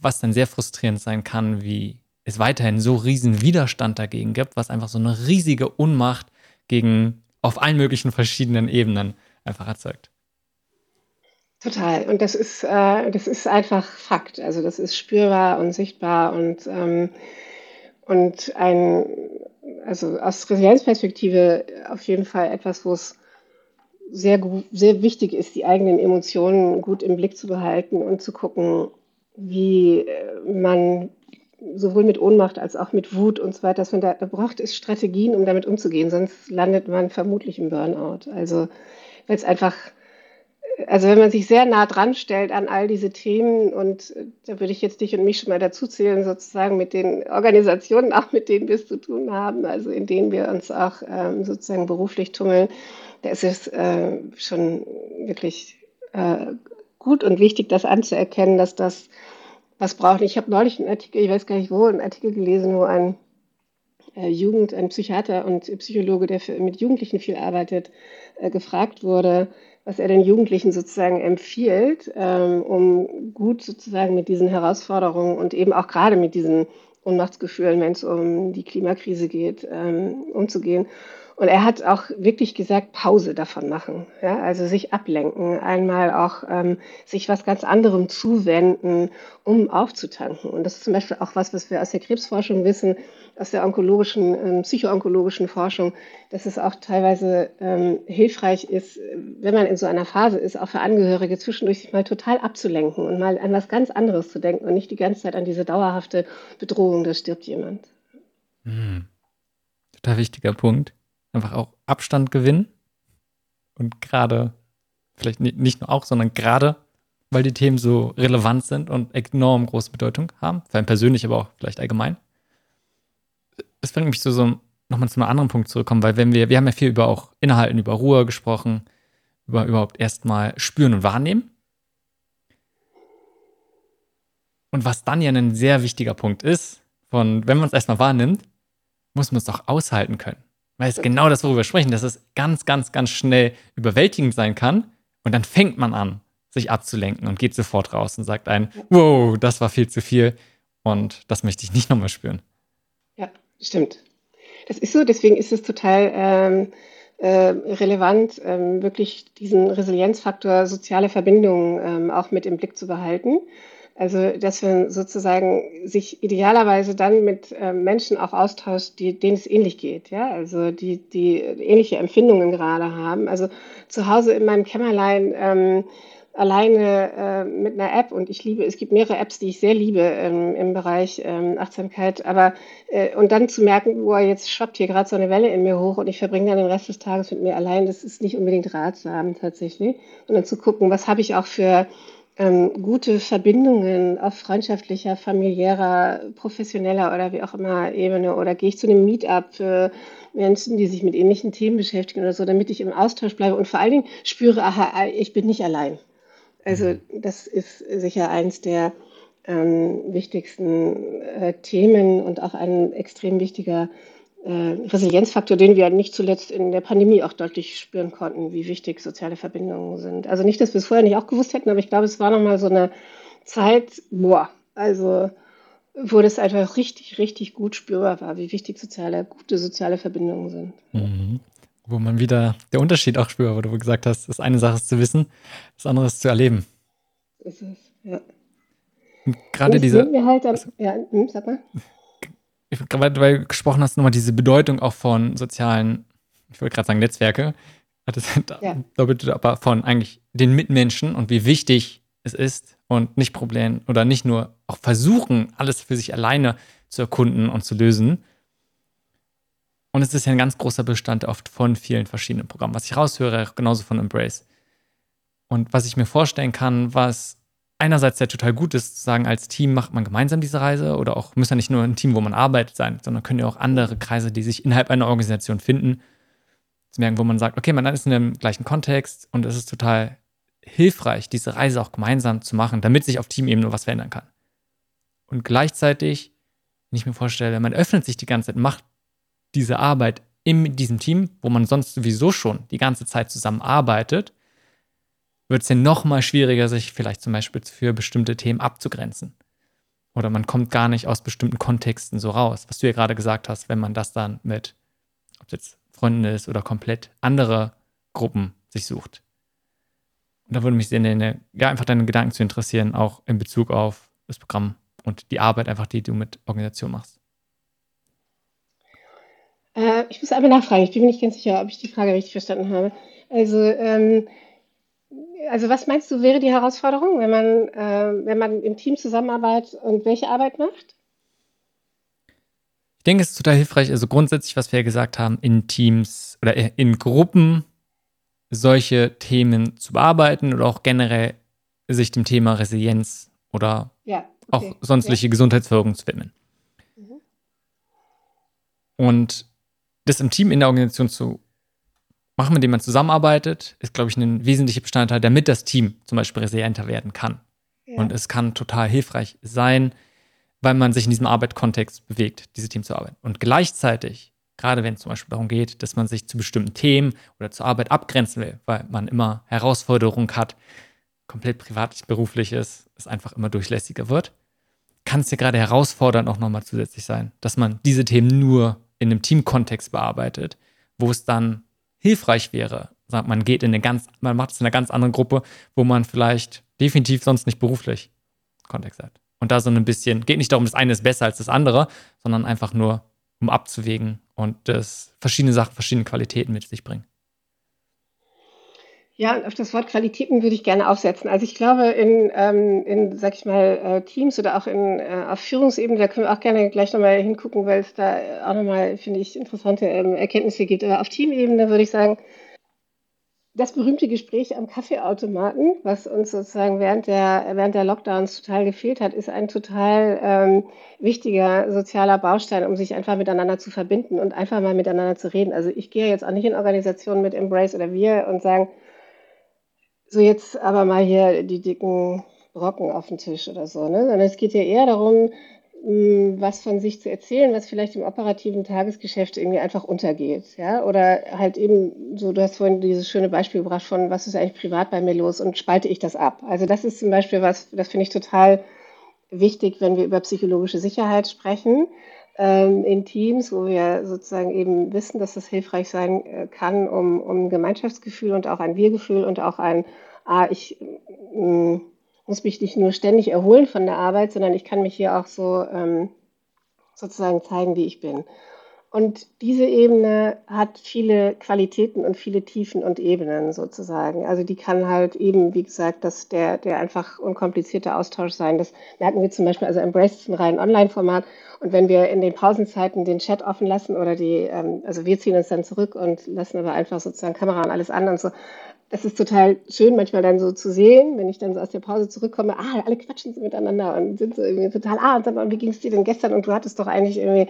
was dann sehr frustrierend sein kann, wie es weiterhin so riesen Widerstand dagegen gibt, was einfach so eine riesige Unmacht gegen auf allen möglichen verschiedenen Ebenen einfach erzeugt. Total. Und das ist, äh, das ist einfach Fakt. Also das ist spürbar und sichtbar und, ähm, und ein, also aus Resilienzperspektive auf jeden Fall etwas, wo es sehr, sehr wichtig ist, die eigenen Emotionen gut im Blick zu behalten und zu gucken, wie äh, man sowohl mit Ohnmacht als auch mit Wut und so weiter, dass man da, da braucht es Strategien, um damit umzugehen, sonst landet man vermutlich im Burnout. Also weil es einfach also wenn man sich sehr nah dran stellt an all diese Themen und äh, da würde ich jetzt dich und mich schon mal dazu zählen, sozusagen mit den Organisationen, auch mit denen wir es zu tun haben, also in denen wir uns auch ähm, sozusagen beruflich tummeln, da ist es äh, schon wirklich äh, gut und wichtig, das anzuerkennen, dass das was braucht. Ich habe neulich einen Artikel, ich weiß gar nicht wo, einen Artikel gelesen, wo ein Jugend, ein Psychiater und Psychologe, der für, mit Jugendlichen viel arbeitet, äh, gefragt wurde, was er den Jugendlichen sozusagen empfiehlt, ähm, um gut sozusagen mit diesen Herausforderungen und eben auch gerade mit diesen Ohnmachtsgefühlen, wenn es um die Klimakrise geht, ähm, umzugehen. Und er hat auch wirklich gesagt, Pause davon machen. Ja? Also sich ablenken, einmal auch ähm, sich was ganz anderem zuwenden, um aufzutanken. Und das ist zum Beispiel auch was, was wir aus der Krebsforschung wissen, aus der onkologischen, ähm, psychoonkologischen Forschung, dass es auch teilweise ähm, hilfreich ist, wenn man in so einer Phase ist, auch für Angehörige zwischendurch sich mal total abzulenken und mal an was ganz anderes zu denken und nicht die ganze Zeit an diese dauerhafte Bedrohung, da stirbt jemand. Hm. Total wichtiger Punkt. Einfach auch Abstand gewinnen Und gerade, vielleicht nicht nur auch, sondern gerade, weil die Themen so relevant sind und enorm große Bedeutung haben, vor allem persönlich, aber auch vielleicht allgemein. Es bringt mich zu so nochmal zu einem anderen Punkt zurückkommen, weil wenn wir, wir haben ja viel über auch Inhalten, über Ruhe gesprochen, über überhaupt erstmal spüren und wahrnehmen. Und was dann ja ein sehr wichtiger Punkt ist, von wenn man es erstmal wahrnimmt, muss man es doch aushalten können. Weil es genau das, worüber wir sprechen, dass es ganz, ganz, ganz schnell überwältigend sein kann. Und dann fängt man an, sich abzulenken und geht sofort raus und sagt ein, wow, das war viel zu viel und das möchte ich nicht nochmal spüren. Ja, stimmt. Das ist so, deswegen ist es total ähm, äh, relevant, ähm, wirklich diesen Resilienzfaktor soziale Verbindungen ähm, auch mit im Blick zu behalten. Also, dass man sozusagen sich idealerweise dann mit ähm, Menschen auch austauscht, die, denen es ähnlich geht, ja, also die, die ähnliche Empfindungen gerade haben. Also zu Hause in meinem Kämmerlein ähm, alleine äh, mit einer App und ich liebe, es gibt mehrere Apps, die ich sehr liebe ähm, im Bereich ähm, Achtsamkeit, aber äh, und dann zu merken, wo jetzt schwappt hier gerade so eine Welle in mir hoch und ich verbringe dann den Rest des Tages mit mir allein, das ist nicht unbedingt ratsam tatsächlich. Und dann zu gucken, was habe ich auch für ähm, gute Verbindungen auf freundschaftlicher, familiärer, professioneller oder wie auch immer Ebene oder gehe ich zu einem Meetup für Menschen, die sich mit ähnlichen Themen beschäftigen oder so, damit ich im Austausch bleibe und vor allen Dingen spüre, aha, ich bin nicht allein. Also mhm. das ist sicher eins der ähm, wichtigsten äh, Themen und auch ein extrem wichtiger Resilienzfaktor, den wir nicht zuletzt in der Pandemie auch deutlich spüren konnten, wie wichtig soziale Verbindungen sind. Also nicht, dass wir es vorher nicht auch gewusst hätten, aber ich glaube, es war nochmal so eine Zeit, boah, also wo das einfach richtig, richtig gut spürbar war, wie wichtig soziale, gute soziale Verbindungen sind. Mhm wo man wieder der Unterschied auch spürt, wo du gesagt hast, das eine Sache ist zu wissen, das andere ist zu erleben. Ist es, ja. Und gerade diese. Halt also, ja, hm, sag mal. Gerade weil du gesprochen hast, nochmal diese Bedeutung auch von sozialen, ich wollte gerade sagen Netzwerke, *laughs* ja. aber von eigentlich den Mitmenschen und wie wichtig es ist und nicht Problem oder nicht nur auch versuchen, alles für sich alleine zu erkunden und zu lösen, und es ist ja ein ganz großer Bestand oft von vielen verschiedenen Programmen, was ich raushöre, genauso von Embrace. Und was ich mir vorstellen kann, was einerseits ja total gut ist, zu sagen, als Team macht man gemeinsam diese Reise oder auch, muss ja nicht nur ein Team, wo man arbeitet sein, sondern können ja auch andere Kreise, die sich innerhalb einer Organisation finden, zu merken, wo man sagt, okay, man ist in dem gleichen Kontext und es ist total hilfreich, diese Reise auch gemeinsam zu machen, damit sich auf Teamebene was verändern kann. Und gleichzeitig, wenn ich mir vorstelle, man öffnet sich die ganze Zeit, macht diese Arbeit in diesem Team, wo man sonst sowieso schon die ganze Zeit zusammenarbeitet, wird es ja noch mal schwieriger, sich vielleicht zum Beispiel für bestimmte Themen abzugrenzen. Oder man kommt gar nicht aus bestimmten Kontexten so raus. Was du ja gerade gesagt hast, wenn man das dann mit, ob es jetzt Freunden ist oder komplett andere Gruppen sich sucht. Und da würde mich sehr, ja, einfach deine Gedanken zu interessieren, auch in Bezug auf das Programm und die Arbeit einfach, die du mit Organisation machst. Äh, ich muss einmal nachfragen. Ich bin mir nicht ganz sicher, ob ich die Frage richtig verstanden habe. Also, ähm, also was meinst du, wäre die Herausforderung, wenn man, äh, wenn man im Team zusammenarbeitet und welche Arbeit macht? Ich denke, es ist total hilfreich, also grundsätzlich, was wir ja gesagt haben, in Teams oder in Gruppen solche Themen zu bearbeiten oder auch generell sich dem Thema Resilienz oder ja, okay. auch sonstliche ja. Gesundheitsförderung zu widmen. Mhm. Und das im Team in der Organisation zu machen, mit dem man zusammenarbeitet, ist, glaube ich, ein wesentlicher Bestandteil, damit das Team zum Beispiel resilienter werden kann. Ja. Und es kann total hilfreich sein, weil man sich in diesem Arbeitskontext bewegt, diese Team zu arbeiten. Und gleichzeitig, gerade wenn es zum Beispiel darum geht, dass man sich zu bestimmten Themen oder zur Arbeit abgrenzen will, weil man immer Herausforderungen hat, komplett privat, beruflich ist, es einfach immer durchlässiger wird, kann es ja gerade herausfordernd auch nochmal zusätzlich sein, dass man diese Themen nur in einem Teamkontext bearbeitet, wo es dann hilfreich wäre. Sagt man geht in eine ganz, man macht es in einer ganz anderen Gruppe, wo man vielleicht definitiv sonst nicht beruflich Kontext hat. Und da so ein bisschen, geht nicht darum, das eine ist besser als das andere, sondern einfach nur, um abzuwägen und das verschiedene Sachen, verschiedene Qualitäten mit sich bringen. Ja, auf das Wort Qualitäten würde ich gerne aufsetzen. Also ich glaube, in, ähm, in sag ich mal, äh, Teams oder auch in, äh, auf Führungsebene, da können wir auch gerne gleich nochmal hingucken, weil es da auch nochmal, finde ich, interessante ähm, Erkenntnisse gibt. Aber auf Teamebene würde ich sagen, das berühmte Gespräch am Kaffeeautomaten, was uns sozusagen während der, während der Lockdowns total gefehlt hat, ist ein total ähm, wichtiger sozialer Baustein, um sich einfach miteinander zu verbinden und einfach mal miteinander zu reden. Also ich gehe jetzt auch nicht in Organisationen mit Embrace oder wir und sagen, so jetzt aber mal hier die dicken Brocken auf den Tisch oder so, ne? Sondern es geht ja eher darum, was von sich zu erzählen, was vielleicht im operativen Tagesgeschäft irgendwie einfach untergeht, ja, oder halt eben so, du hast vorhin dieses schöne Beispiel gebracht von, was ist eigentlich privat bei mir los und spalte ich das ab. Also das ist zum Beispiel was, das finde ich total wichtig, wenn wir über psychologische Sicherheit sprechen in Teams, wo wir sozusagen eben wissen, dass das hilfreich sein äh, kann, um, um Gemeinschaftsgefühl und auch ein Wir-Gefühl und auch ein, ah, ich mh, muss mich nicht nur ständig erholen von der Arbeit, sondern ich kann mich hier auch so ähm, sozusagen zeigen, wie ich bin. Und diese Ebene hat viele Qualitäten und viele Tiefen und Ebenen sozusagen. Also die kann halt eben, wie gesagt, dass der, der einfach unkomplizierte Austausch sein. Das merken wir zum Beispiel, also Embrace ist ein rein Online-Format. Und wenn wir in den Pausenzeiten den Chat offen lassen oder die, ähm, also wir ziehen uns dann zurück und lassen aber einfach sozusagen Kamera und alles an und so, das ist total schön, manchmal dann so zu sehen, wenn ich dann so aus der Pause zurückkomme, ah, alle quatschen so miteinander und sind so irgendwie total, ah, und sag wie ging es dir denn gestern? Und du hattest doch eigentlich irgendwie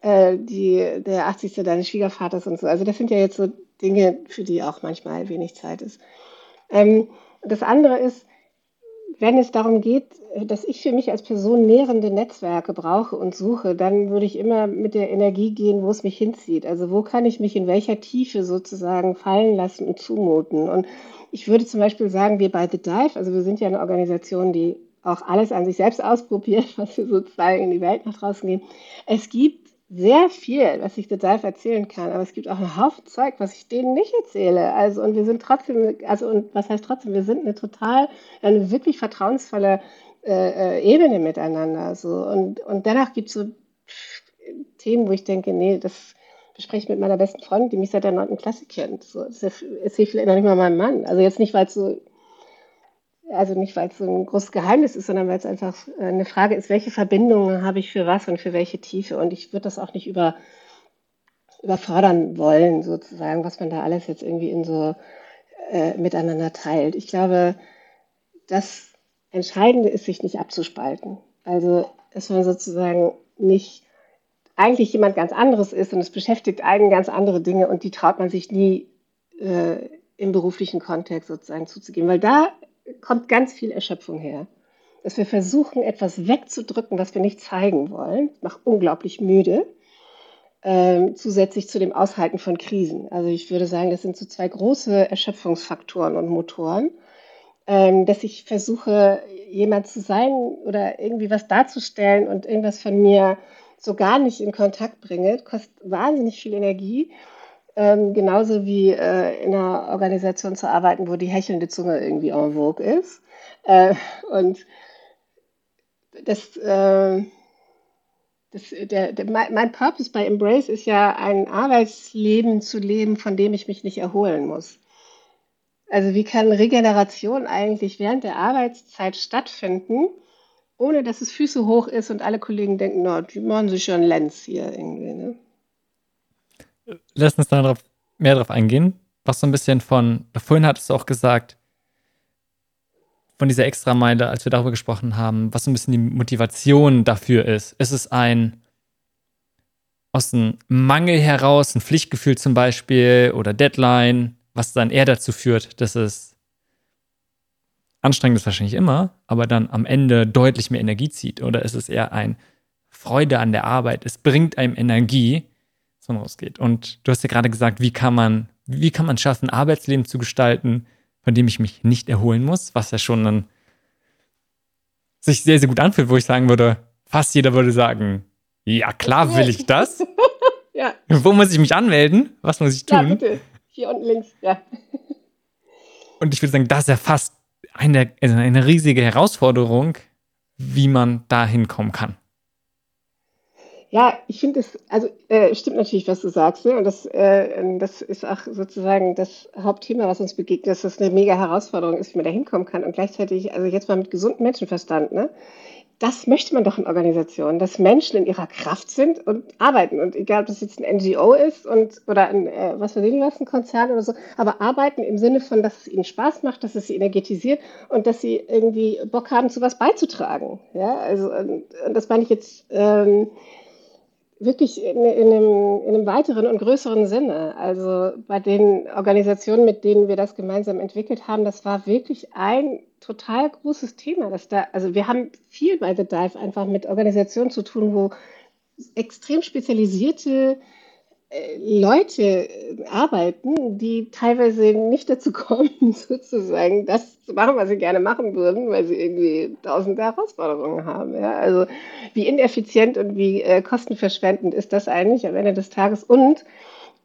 äh, die, der 80. deines Schwiegervaters und so. Also das sind ja jetzt so Dinge, für die auch manchmal wenig Zeit ist. Ähm, das andere ist, wenn es darum geht, dass ich für mich als Person nährende Netzwerke brauche und suche, dann würde ich immer mit der Energie gehen, wo es mich hinzieht. Also wo kann ich mich in welcher Tiefe sozusagen fallen lassen und zumuten. Und ich würde zum Beispiel sagen, wir bei The Dive, also wir sind ja eine Organisation, die auch alles an sich selbst ausprobiert, *laughs* was wir sozusagen in die Welt nach draußen gehen. Es gibt sehr viel, was ich total erzählen kann, aber es gibt auch einen Haufen Zeug, was ich denen nicht erzähle. Also und wir sind trotzdem, also und was heißt trotzdem, wir sind eine total, eine wirklich vertrauensvolle äh, äh Ebene miteinander. So und und danach gibt es so Themen, wo ich denke, nee, das bespreche ich mit meiner besten Freundin, die mich seit der 9. Klasse kennt. So, das erzähle ich vielleicht noch nicht mal meinem Mann. Also jetzt nicht, weil es so also nicht, weil es so ein großes Geheimnis ist, sondern weil es einfach äh, eine Frage ist, welche Verbindungen habe ich für was und für welche Tiefe. Und ich würde das auch nicht über, überfordern wollen, sozusagen, was man da alles jetzt irgendwie in so äh, miteinander teilt. Ich glaube, das Entscheidende ist, sich nicht abzuspalten. Also, dass man sozusagen nicht eigentlich jemand ganz anderes ist und es beschäftigt einen ganz andere Dinge und die traut man sich nie äh, im beruflichen Kontext sozusagen zuzugeben, weil da kommt ganz viel Erschöpfung her. Dass wir versuchen, etwas wegzudrücken, was wir nicht zeigen wollen, macht unglaublich müde. Ähm, zusätzlich zu dem Aushalten von Krisen. Also ich würde sagen, das sind so zwei große Erschöpfungsfaktoren und Motoren, ähm, dass ich versuche, jemand zu sein oder irgendwie was darzustellen und irgendwas von mir so gar nicht in Kontakt bringe, kostet wahnsinnig viel Energie ähm, genauso wie äh, in einer Organisation zu arbeiten, wo die hechelnde Zunge irgendwie en vogue ist. Äh, und das, äh, das, der, der, mein Purpose bei Embrace ist ja, ein Arbeitsleben zu leben, von dem ich mich nicht erholen muss. Also wie kann Regeneration eigentlich während der Arbeitszeit stattfinden, ohne dass es Füße hoch ist und alle Kollegen denken, no, die machen sich schon Lenz hier irgendwie. Ne? Lass uns darauf mehr darauf eingehen. Was so ein bisschen von, vorhin hattest du auch gesagt, von dieser Extrameile, als wir darüber gesprochen haben, was so ein bisschen die Motivation dafür ist. Ist es ein aus einem Mangel heraus, ein Pflichtgefühl zum Beispiel oder Deadline, was dann eher dazu führt, dass es anstrengend ist wahrscheinlich immer, aber dann am Ende deutlich mehr Energie zieht? Oder ist es eher ein Freude an der Arbeit? Es bringt einem Energie, von ausgeht. Und du hast ja gerade gesagt, wie kann man, wie kann man schaffen, Arbeitsleben zu gestalten, von dem ich mich nicht erholen muss, was ja schon dann sich sehr, sehr gut anfühlt, wo ich sagen würde, fast jeder würde sagen, ja klar will ich das. *laughs* ja. Wo muss ich mich anmelden? Was muss ich tun? Ja, bitte. Hier unten links, ja. Und ich würde sagen, das ist ja fast eine, also eine riesige Herausforderung, wie man da hinkommen kann. Ja, ich finde es, also äh, stimmt natürlich, was du sagst, ne? Und das, äh, das ist auch sozusagen das Hauptthema, was uns begegnet, dass das eine mega Herausforderung ist, wie man da hinkommen kann. Und gleichzeitig, also jetzt mal mit gesundem Menschenverstand, ne? das möchte man doch in Organisationen, dass Menschen in ihrer Kraft sind und arbeiten. Und egal, ob das jetzt ein NGO ist und, oder ein, äh, was weiß ich was, ein Konzern oder so, aber arbeiten im Sinne von, dass es ihnen Spaß macht, dass es sie energetisiert und dass sie irgendwie Bock haben, zu was beizutragen. Ja, also, und, und das meine ich jetzt, ähm, wirklich in, in, einem, in einem weiteren und größeren Sinne. Also bei den Organisationen, mit denen wir das gemeinsam entwickelt haben, das war wirklich ein total großes Thema. Dass da, also wir haben viel bei The Dive einfach mit Organisationen zu tun, wo extrem spezialisierte Leute äh, arbeiten, die teilweise nicht dazu kommen, *laughs* sozusagen das zu machen, was sie gerne machen würden, weil sie irgendwie tausende Herausforderungen haben. Ja? Also wie ineffizient und wie äh, kostenverschwendend ist das eigentlich am Ende des Tages? Und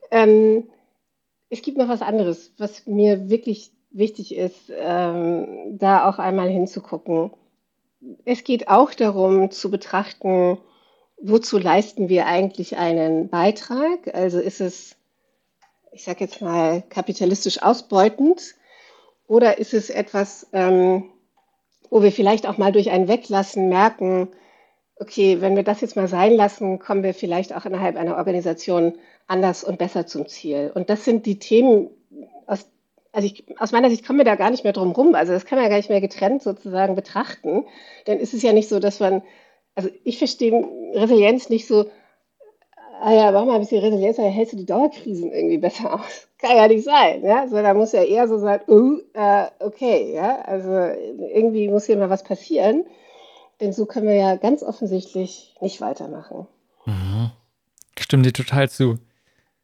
ähm, es gibt noch was anderes, was mir wirklich wichtig ist, ähm, da auch einmal hinzugucken. Es geht auch darum zu betrachten, wozu leisten wir eigentlich einen Beitrag? Also ist es, ich sage jetzt mal, kapitalistisch ausbeutend oder ist es etwas, ähm, wo wir vielleicht auch mal durch ein Weglassen merken, okay, wenn wir das jetzt mal sein lassen, kommen wir vielleicht auch innerhalb einer Organisation anders und besser zum Ziel. Und das sind die Themen, aus, also ich, aus meiner Sicht kommen wir da gar nicht mehr drum rum. Also das kann man ja gar nicht mehr getrennt sozusagen betrachten. Denn ist es ja nicht so, dass man also ich verstehe Resilienz nicht so, ah ja, mach mal ein bisschen Resilienz, dann hältst du die Dauerkrisen irgendwie besser aus. *laughs* Kann ja nicht sein, ja. So, da muss ja eher so sein, äh, okay, ja. Also irgendwie muss hier mal was passieren. Denn so können wir ja ganz offensichtlich nicht weitermachen. Mhm. Stimme dir total zu.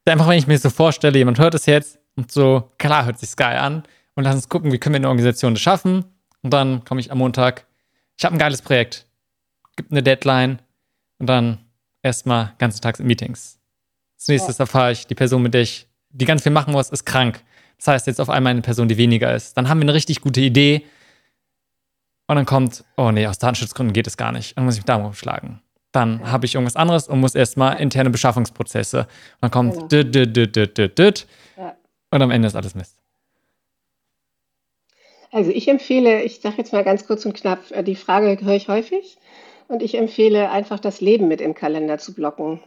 Einfach, wenn ich mir so vorstelle, jemand hört es jetzt und so, klar, hört sich geil an. Und lass uns gucken, wie können wir in der Organisation schaffen. Und dann komme ich am Montag, ich habe ein geiles Projekt gibt eine Deadline und dann erstmal ganzen Tag in Meetings. Als nächstes ja. erfahre ich, die Person, mit der ich die ganz viel machen muss, ist krank. Das heißt jetzt auf einmal eine Person, die weniger ist. Dann haben wir eine richtig gute Idee und dann kommt, oh nee, aus Datenschutzgründen geht es gar nicht. Dann muss ich mich da umschlagen. Dann habe ich irgendwas anderes und muss erstmal interne Beschaffungsprozesse. Und dann kommt ja. dit, dit, dit, dit, dit, dit. Ja. und am Ende ist alles Mist. Also ich empfehle, ich sage jetzt mal ganz kurz und knapp, äh, die Frage höre ich häufig. Und ich empfehle einfach das Leben mit im Kalender zu blocken.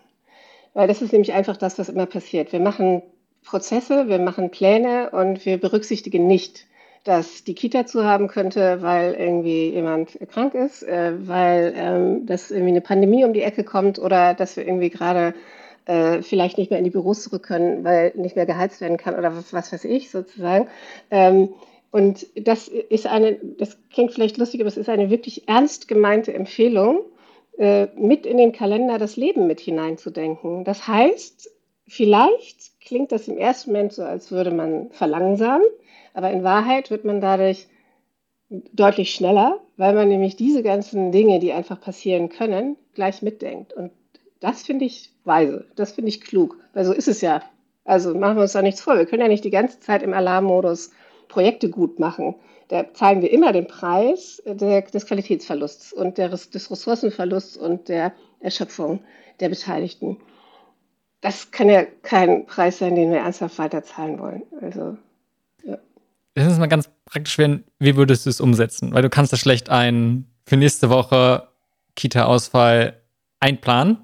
Weil das ist nämlich einfach das, was immer passiert. Wir machen Prozesse, wir machen Pläne und wir berücksichtigen nicht, dass die Kita zu haben könnte, weil irgendwie jemand krank ist, äh, weil ähm, dass irgendwie eine Pandemie um die Ecke kommt oder dass wir irgendwie gerade äh, vielleicht nicht mehr in die Büros zurück können, weil nicht mehr geheizt werden kann oder was, was weiß ich sozusagen. Ähm, und das ist eine, das klingt vielleicht lustig, aber es ist eine wirklich ernst gemeinte Empfehlung, äh, mit in den Kalender das Leben mit hineinzudenken. Das heißt, vielleicht klingt das im ersten Moment so, als würde man verlangsamen, aber in Wahrheit wird man dadurch deutlich schneller, weil man nämlich diese ganzen Dinge, die einfach passieren können, gleich mitdenkt. Und das finde ich weise, das finde ich klug, weil so ist es ja. Also machen wir uns da nichts vor. Wir können ja nicht die ganze Zeit im Alarmmodus Projekte gut machen, da zahlen wir immer den Preis der, des Qualitätsverlusts und der, des Ressourcenverlusts und der Erschöpfung der Beteiligten. Das kann ja kein Preis sein, den wir ernsthaft weiterzahlen wollen. Also, ja. Das ist mal ganz praktisch werden, wie würdest du es umsetzen? Weil du kannst da schlecht einen für nächste Woche Kita-Ausfall einplanen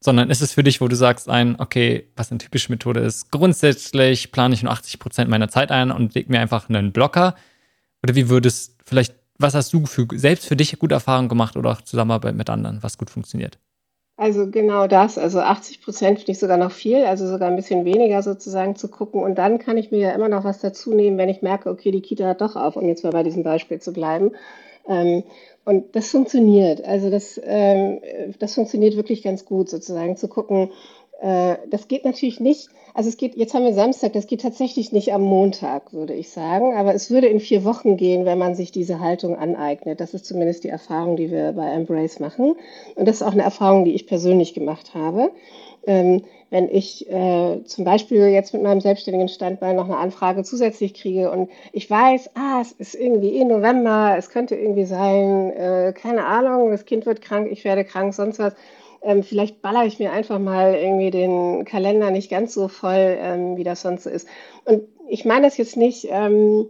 sondern ist es für dich, wo du sagst ein, okay, was eine typische Methode ist, grundsätzlich plane ich nur 80 Prozent meiner Zeit ein und leg mir einfach einen Blocker? Oder wie würdest vielleicht, was hast du für, selbst für dich gute Erfahrungen gemacht oder auch Zusammenarbeit mit anderen, was gut funktioniert? Also genau das, also 80 Prozent finde ich sogar noch viel, also sogar ein bisschen weniger sozusagen zu gucken. Und dann kann ich mir ja immer noch was dazu nehmen, wenn ich merke, okay, die Kita hat doch auf, um jetzt mal bei diesem Beispiel zu bleiben. Ähm, und das funktioniert. Also das, ähm, das funktioniert wirklich ganz gut, sozusagen zu gucken. Äh, das geht natürlich nicht. Also es geht, jetzt haben wir Samstag, das geht tatsächlich nicht am Montag, würde ich sagen. Aber es würde in vier Wochen gehen, wenn man sich diese Haltung aneignet. Das ist zumindest die Erfahrung, die wir bei Embrace machen. Und das ist auch eine Erfahrung, die ich persönlich gemacht habe. Ähm, wenn ich äh, zum Beispiel jetzt mit meinem selbstständigen Standbein noch eine Anfrage zusätzlich kriege und ich weiß, ah, es ist irgendwie eh November, es könnte irgendwie sein, äh, keine Ahnung, das Kind wird krank, ich werde krank, sonst was. Ähm, vielleicht baller ich mir einfach mal irgendwie den Kalender nicht ganz so voll, ähm, wie das sonst so ist. Und ich meine das jetzt nicht, ähm,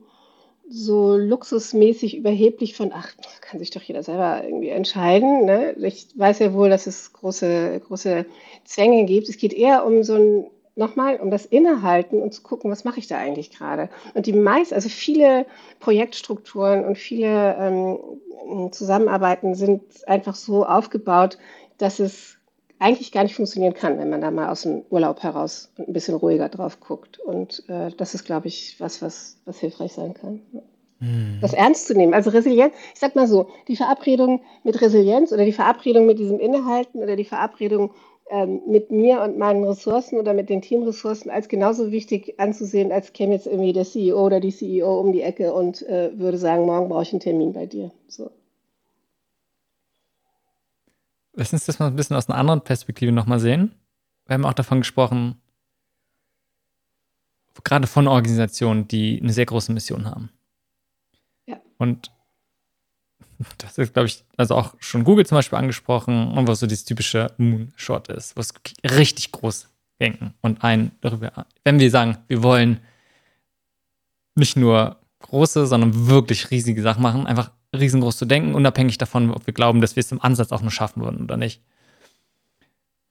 so luxusmäßig überheblich von, ach, kann sich doch jeder selber irgendwie entscheiden. Ne? Ich weiß ja wohl, dass es große, große Zwänge gibt. Es geht eher um so ein, nochmal, um das Innehalten und zu gucken, was mache ich da eigentlich gerade. Und die meisten, also viele Projektstrukturen und viele ähm, Zusammenarbeiten sind einfach so aufgebaut, dass es eigentlich gar nicht funktionieren kann, wenn man da mal aus dem Urlaub heraus ein bisschen ruhiger drauf guckt. Und äh, das ist, glaube ich, was, was, was hilfreich sein kann. Mhm. Das ernst zu nehmen. Also Resilienz, ich sag mal so, die Verabredung mit Resilienz oder die Verabredung mit diesem Innehalten oder die Verabredung ähm, mit mir und meinen Ressourcen oder mit den Teamressourcen als genauso wichtig anzusehen, als käme jetzt irgendwie der CEO oder die CEO um die Ecke und äh, würde sagen, morgen brauche ich einen Termin bei dir. So. Lass uns das mal ein bisschen aus einer anderen Perspektive nochmal sehen. Wir haben auch davon gesprochen, gerade von Organisationen, die eine sehr große Mission haben. Ja. Und das ist, glaube ich, also auch schon Google zum Beispiel angesprochen, und was so dieses typische Moonshot ist, was richtig groß denken und ein darüber, wenn wir sagen, wir wollen nicht nur große, sondern wirklich riesige Sachen machen, einfach riesengroß zu denken, unabhängig davon, ob wir glauben, dass wir es im Ansatz auch nur schaffen würden oder nicht.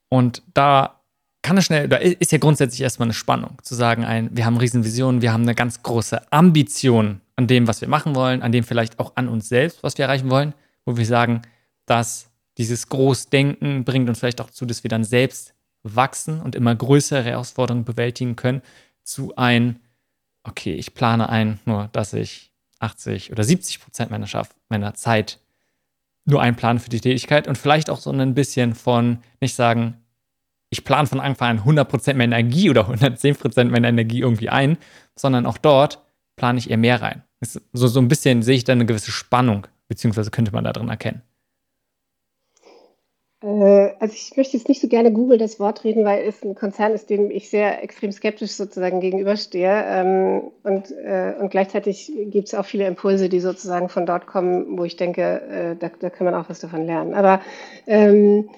Und da kann es schnell, da ist ja grundsätzlich erstmal eine Spannung, zu sagen, ein, wir haben Riesenvisionen, wir haben eine ganz große Ambition an dem, was wir machen wollen, an dem vielleicht auch an uns selbst, was wir erreichen wollen, wo wir sagen, dass dieses Großdenken bringt uns vielleicht auch dazu, dass wir dann selbst wachsen und immer größere Herausforderungen bewältigen können, zu ein, okay, ich plane ein, nur dass ich 80 oder 70 Prozent meiner, meiner Zeit nur einplanen für die Tätigkeit und vielleicht auch so ein bisschen von nicht sagen, ich plane von Anfang an 100 Prozent meiner Energie oder 110 Prozent meiner Energie irgendwie ein, sondern auch dort plane ich eher mehr rein. So, so ein bisschen sehe ich da eine gewisse Spannung, beziehungsweise könnte man da drin erkennen. Äh, also ich möchte jetzt nicht so gerne Google das Wort reden, weil es ein Konzern ist, dem ich sehr extrem skeptisch sozusagen gegenüberstehe. Ähm, und, äh, und gleichzeitig gibt es auch viele Impulse, die sozusagen von dort kommen, wo ich denke, äh, da, da kann man auch was davon lernen. Aber ähm,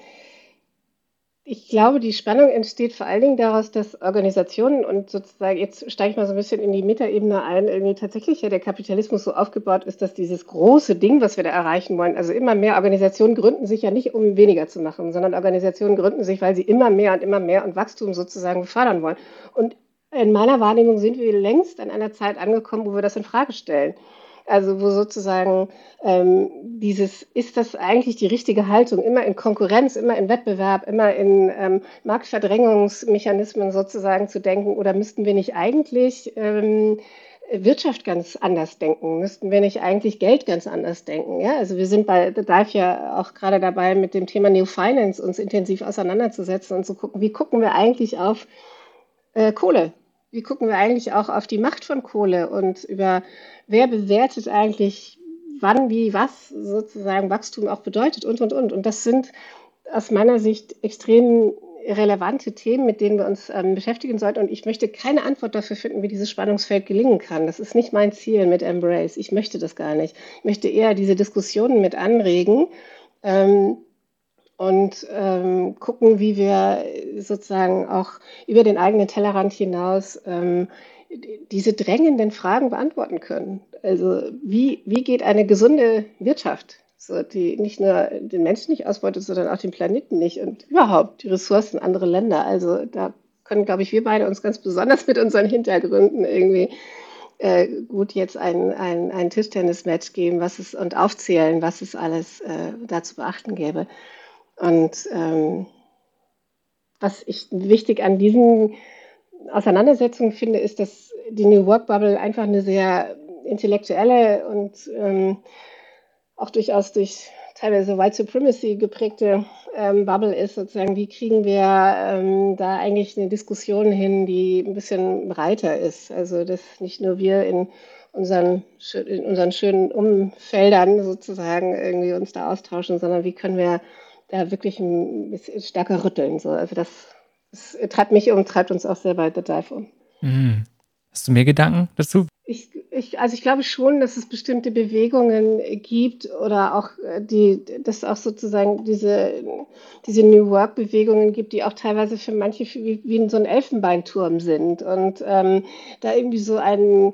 ich glaube, die Spannung entsteht vor allen Dingen daraus, dass Organisationen und sozusagen, jetzt steige ich mal so ein bisschen in die Metaebene ein, irgendwie tatsächlich ja der Kapitalismus so aufgebaut ist, dass dieses große Ding, was wir da erreichen wollen, also immer mehr Organisationen gründen sich ja nicht, um weniger zu machen, sondern Organisationen gründen sich, weil sie immer mehr und immer mehr und Wachstum sozusagen fördern wollen. Und in meiner Wahrnehmung sind wir längst an einer Zeit angekommen, wo wir das in Frage stellen. Also wo sozusagen ähm, dieses, ist das eigentlich die richtige Haltung, immer in Konkurrenz, immer in Wettbewerb, immer in ähm, Marktverdrängungsmechanismen sozusagen zu denken? Oder müssten wir nicht eigentlich ähm, Wirtschaft ganz anders denken? Müssten wir nicht eigentlich Geld ganz anders denken? Ja, also wir sind bei Dive ja auch gerade dabei, mit dem Thema New Finance uns intensiv auseinanderzusetzen und zu gucken, wie gucken wir eigentlich auf äh, Kohle? Wie gucken wir eigentlich auch auf die Macht von Kohle und über wer bewertet eigentlich, wann, wie, was sozusagen Wachstum auch bedeutet und, und, und. Und das sind aus meiner Sicht extrem relevante Themen, mit denen wir uns ähm, beschäftigen sollten. Und ich möchte keine Antwort dafür finden, wie dieses Spannungsfeld gelingen kann. Das ist nicht mein Ziel mit Embrace. Ich möchte das gar nicht. Ich möchte eher diese Diskussionen mit anregen ähm, und ähm, gucken, wie wir sozusagen auch über den eigenen Tellerrand hinaus ähm, diese drängenden Fragen beantworten können. Also wie, wie geht eine gesunde Wirtschaft, so, die nicht nur den Menschen nicht ausbeutet, sondern auch den Planeten nicht und überhaupt die Ressourcen anderer Länder. Also da können, glaube ich, wir beide uns ganz besonders mit unseren Hintergründen irgendwie äh, gut jetzt ein, ein, ein Tischtennis-Match geben was es, und aufzählen, was es alles äh, da zu beachten gäbe. Und ähm, was ich wichtig an diesen Auseinandersetzung finde, ist, dass die New Work Bubble einfach eine sehr intellektuelle und ähm, auch durchaus durch teilweise White Supremacy geprägte ähm, Bubble ist, sozusagen, wie kriegen wir ähm, da eigentlich eine Diskussion hin, die ein bisschen breiter ist. Also, dass nicht nur wir in unseren, in unseren schönen Umfeldern sozusagen irgendwie uns da austauschen, sondern wie können wir da wirklich ein bisschen stärker rütteln. So. Also das es treibt mich um, treibt uns auch sehr bei The Dive um. Mhm. Hast du mehr Gedanken dazu? Ich, ich, also ich glaube schon, dass es bestimmte Bewegungen gibt oder auch äh, die, dass auch sozusagen diese, diese New Work Bewegungen gibt, die auch teilweise für manche wie, wie so ein Elfenbeinturm sind und ähm, da irgendwie so ein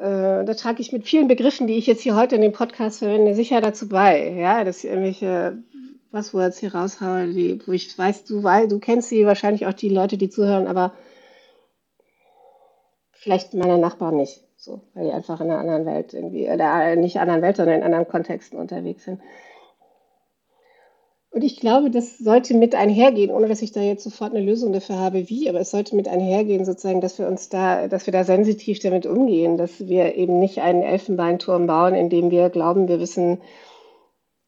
äh, da trage ich mit vielen Begriffen, die ich jetzt hier heute in dem Podcast verwende, sicher dazu bei, ja, dass ich irgendwelche Buzzwords hier raushaue, die, wo ich weiß, du weißt, du kennst sie wahrscheinlich auch die Leute, die zuhören, aber vielleicht meine Nachbarn nicht, so, weil die einfach in einer anderen Welt irgendwie, oder nicht in einer anderen Welt, sondern in anderen Kontexten unterwegs sind. Und ich glaube, das sollte mit einhergehen, ohne dass ich da jetzt sofort eine Lösung dafür habe, wie, aber es sollte mit einhergehen, sozusagen, dass wir uns da, dass wir da sensitiv damit umgehen, dass wir eben nicht einen Elfenbeinturm bauen, in dem wir glauben, wir wissen,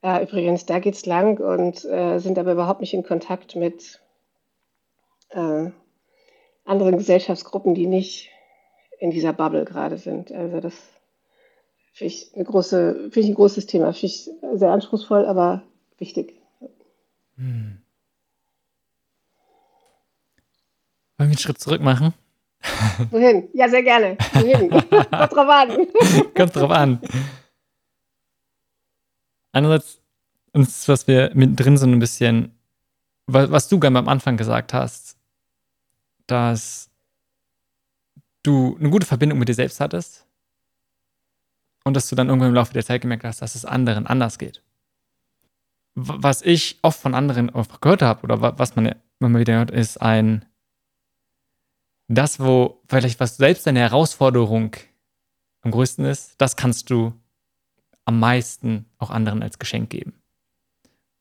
ja, übrigens, da geht's lang und äh, sind aber überhaupt nicht in Kontakt mit äh, anderen Gesellschaftsgruppen, die nicht in dieser Bubble gerade sind. Also das finde ich, eine große, finde ich ein großes Thema, finde ich sehr anspruchsvoll, aber wichtig. Hm. Wollen wir einen Schritt zurück machen? Wohin? Ja, sehr gerne. Wohin? *laughs* Kommt drauf an. Kommt drauf an. Einerseits, ist, was wir mittendrin so ein bisschen, was du gerne am Anfang gesagt hast, dass du eine gute Verbindung mit dir selbst hattest und dass du dann irgendwann im Laufe der Zeit gemerkt hast, dass es anderen anders geht. Was ich oft von anderen auch gehört habe oder was man immer wieder hört, ist ein, das, wo vielleicht was selbst deine Herausforderung am größten ist, das kannst du am meisten auch anderen als Geschenk geben.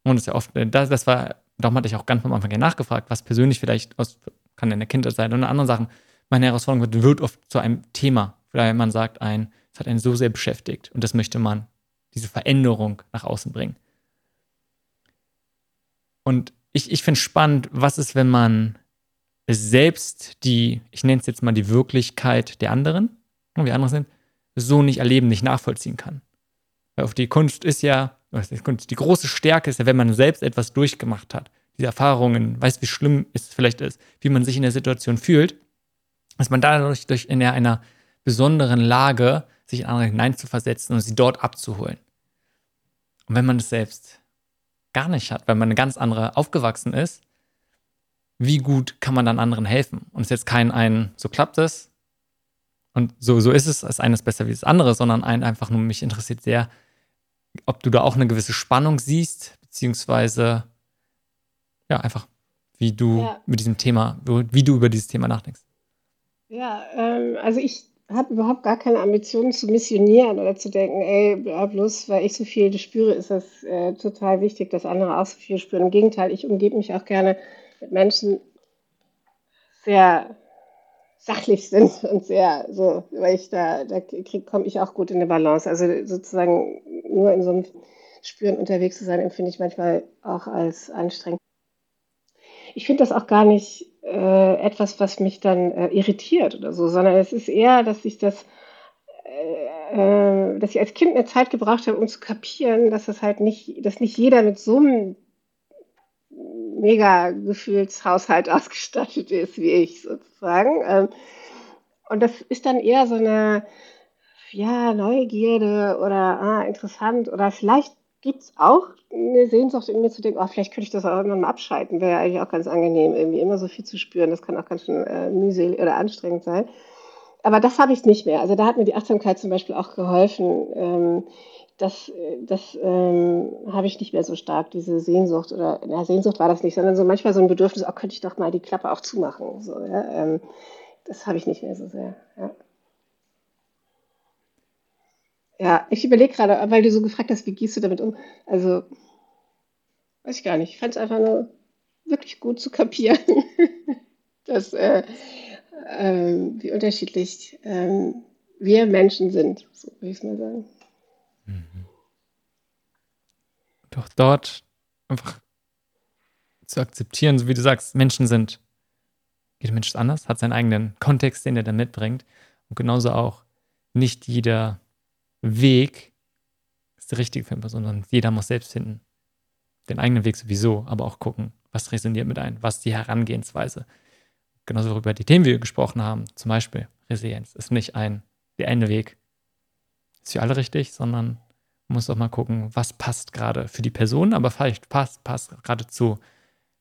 Und das ist ja oft, das, das war, darum hatte ich auch ganz am Anfang ja nachgefragt, was persönlich vielleicht aus, kann in der Kindheit sein oder andere Sachen, meine Herausforderung wird, wird oft zu einem Thema, weil man sagt, ein, es hat einen so sehr beschäftigt und das möchte man, diese Veränderung nach außen bringen. Und ich, ich finde spannend, was ist, wenn man selbst die, ich nenne es jetzt mal die Wirklichkeit der anderen, wie andere sind, so nicht erleben, nicht nachvollziehen kann. Weil auf die Kunst ist ja, die große Stärke ist ja, wenn man selbst etwas durchgemacht hat, diese Erfahrungen, weiß, wie schlimm es vielleicht ist, wie man sich in der Situation fühlt, dass man dadurch durch in einer besonderen Lage sich in andere hineinzuversetzen und sie dort abzuholen. Und wenn man es selbst gar nicht hat, weil man eine ganz andere aufgewachsen ist, wie gut kann man dann anderen helfen? Und es ist jetzt kein ein, so klappt es und so, so ist es, das eine ist besser wie das andere, sondern ein einfach nur, mich interessiert sehr, ob du da auch eine gewisse Spannung siehst, beziehungsweise ja, einfach, wie du ja. mit diesem Thema, wie du über dieses Thema nachdenkst. Ja, ähm, also ich habe überhaupt gar keine Ambitionen zu missionieren oder zu denken, ey, bloß weil ich so viel spüre, ist das äh, total wichtig, dass andere auch so viel spüren. Im Gegenteil, ich umgebe mich auch gerne mit Menschen sehr sachlich sind *laughs* und sehr so, weil ich da, da komme ich auch gut in eine Balance. Also sozusagen nur in so einem Spüren unterwegs zu sein, empfinde ich manchmal auch als anstrengend. Ich finde das auch gar nicht äh, etwas, was mich dann äh, irritiert oder so, sondern es ist eher, dass ich das, äh, dass ich als Kind eine Zeit gebraucht habe, um zu kapieren, dass das halt nicht, dass nicht jeder mit so einem mega Gefühlshaushalt *laughs* ausgestattet ist wie ich sozusagen. Ähm, und das ist dann eher so eine ja, Neugierde oder ah, interessant oder vielleicht gibt es auch eine Sehnsucht in mir zu denken, oh, vielleicht könnte ich das auch irgendwann mal abschalten. Wäre ja eigentlich auch ganz angenehm, irgendwie immer so viel zu spüren. Das kann auch ganz schön äh, mühselig oder anstrengend sein. Aber das habe ich nicht mehr. Also da hat mir die Achtsamkeit zum Beispiel auch geholfen. Ähm, das das ähm, habe ich nicht mehr so stark, diese Sehnsucht. Oder ja, Sehnsucht war das nicht, sondern so manchmal so ein Bedürfnis, oh, könnte ich doch mal die Klappe auch zumachen. So, ja? ähm, das habe ich nicht mehr so sehr. Ja. Ja, ich überlege gerade, weil du so gefragt hast, wie gehst du damit um? Also, weiß ich gar nicht. Ich fand es einfach nur wirklich gut zu kapieren, *laughs* dass, äh, äh, wie unterschiedlich äh, wir Menschen sind, so würde ich es mal sagen. Mhm. Doch dort einfach zu akzeptieren, so wie du sagst, Menschen sind, jeder Mensch ist anders, hat seinen eigenen Kontext, den er da mitbringt. Und genauso auch nicht jeder Weg ist der richtige für eine Person, sondern jeder muss selbst finden. Den eigenen Weg sowieso, aber auch gucken, was resoniert mit ein, was die Herangehensweise. Genauso über die Themen, die wir gesprochen haben, zum Beispiel Resilienz, ist nicht ein, der eine Weg ist für alle richtig, sondern man muss auch mal gucken, was passt gerade für die Person, aber vielleicht passt, passt gerade zu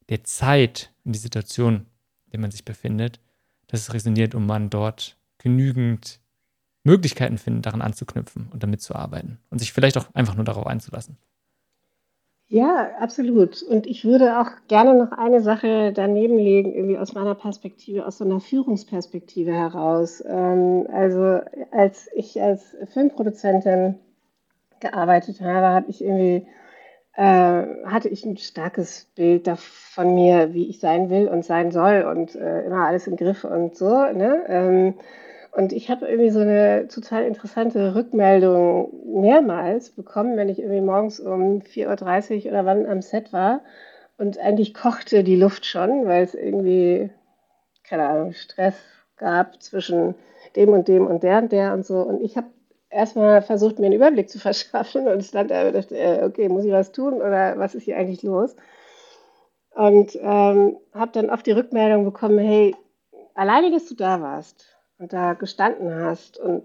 der Zeit in die Situation, in der man sich befindet, dass es resoniert und man dort genügend Möglichkeiten finden, daran anzuknüpfen und damit zu arbeiten und sich vielleicht auch einfach nur darauf einzulassen. Ja, absolut. Und ich würde auch gerne noch eine Sache daneben legen, irgendwie aus meiner Perspektive, aus so einer Führungsperspektive heraus. Ähm, also als ich als Filmproduzentin gearbeitet habe, habe ich irgendwie äh, hatte ich ein starkes Bild von mir, wie ich sein will und sein soll und äh, immer alles im Griff und so. Ne? Und ich habe irgendwie so eine total interessante Rückmeldung mehrmals bekommen, wenn ich irgendwie morgens um 4.30 Uhr oder wann am Set war. Und eigentlich kochte die Luft schon, weil es irgendwie, keine Ahnung, Stress gab zwischen dem und dem und der und der und so. Und ich habe erstmal versucht, mir einen Überblick zu *laughs* verschaffen und stand da und dachte, äh, okay, muss ich was tun oder was ist hier eigentlich los? Und ähm, habe dann oft die Rückmeldung bekommen, hey, alleine, dass du da warst, da gestanden hast und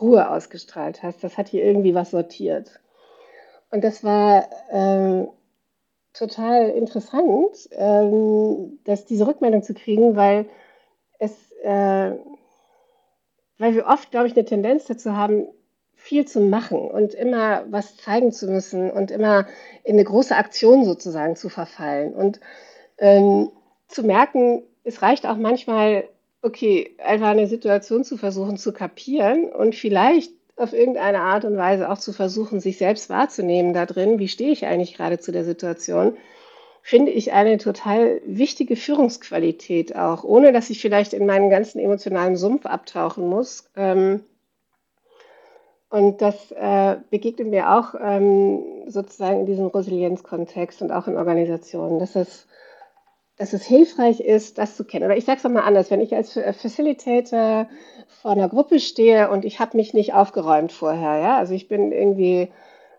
Ruhe ausgestrahlt hast, das hat hier irgendwie was sortiert. Und das war ähm, total interessant, ähm, dass diese Rückmeldung zu kriegen, weil es, äh, weil wir oft, glaube ich, eine Tendenz dazu haben, viel zu machen und immer was zeigen zu müssen und immer in eine große Aktion sozusagen zu verfallen und ähm, zu merken, es reicht auch manchmal okay, einfach eine Situation zu versuchen zu kapieren und vielleicht auf irgendeine Art und Weise auch zu versuchen, sich selbst wahrzunehmen da drin, wie stehe ich eigentlich gerade zu der Situation, finde ich eine total wichtige Führungsqualität auch, ohne dass ich vielleicht in meinen ganzen emotionalen Sumpf abtauchen muss. Ähm, und das äh, begegnet mir auch ähm, sozusagen in diesem Resilienzkontext und auch in Organisationen, dass das dass es hilfreich ist, das zu kennen. Oder ich sage es nochmal anders, wenn ich als Facilitator vor einer Gruppe stehe und ich habe mich nicht aufgeräumt vorher, ja, also ich bin irgendwie,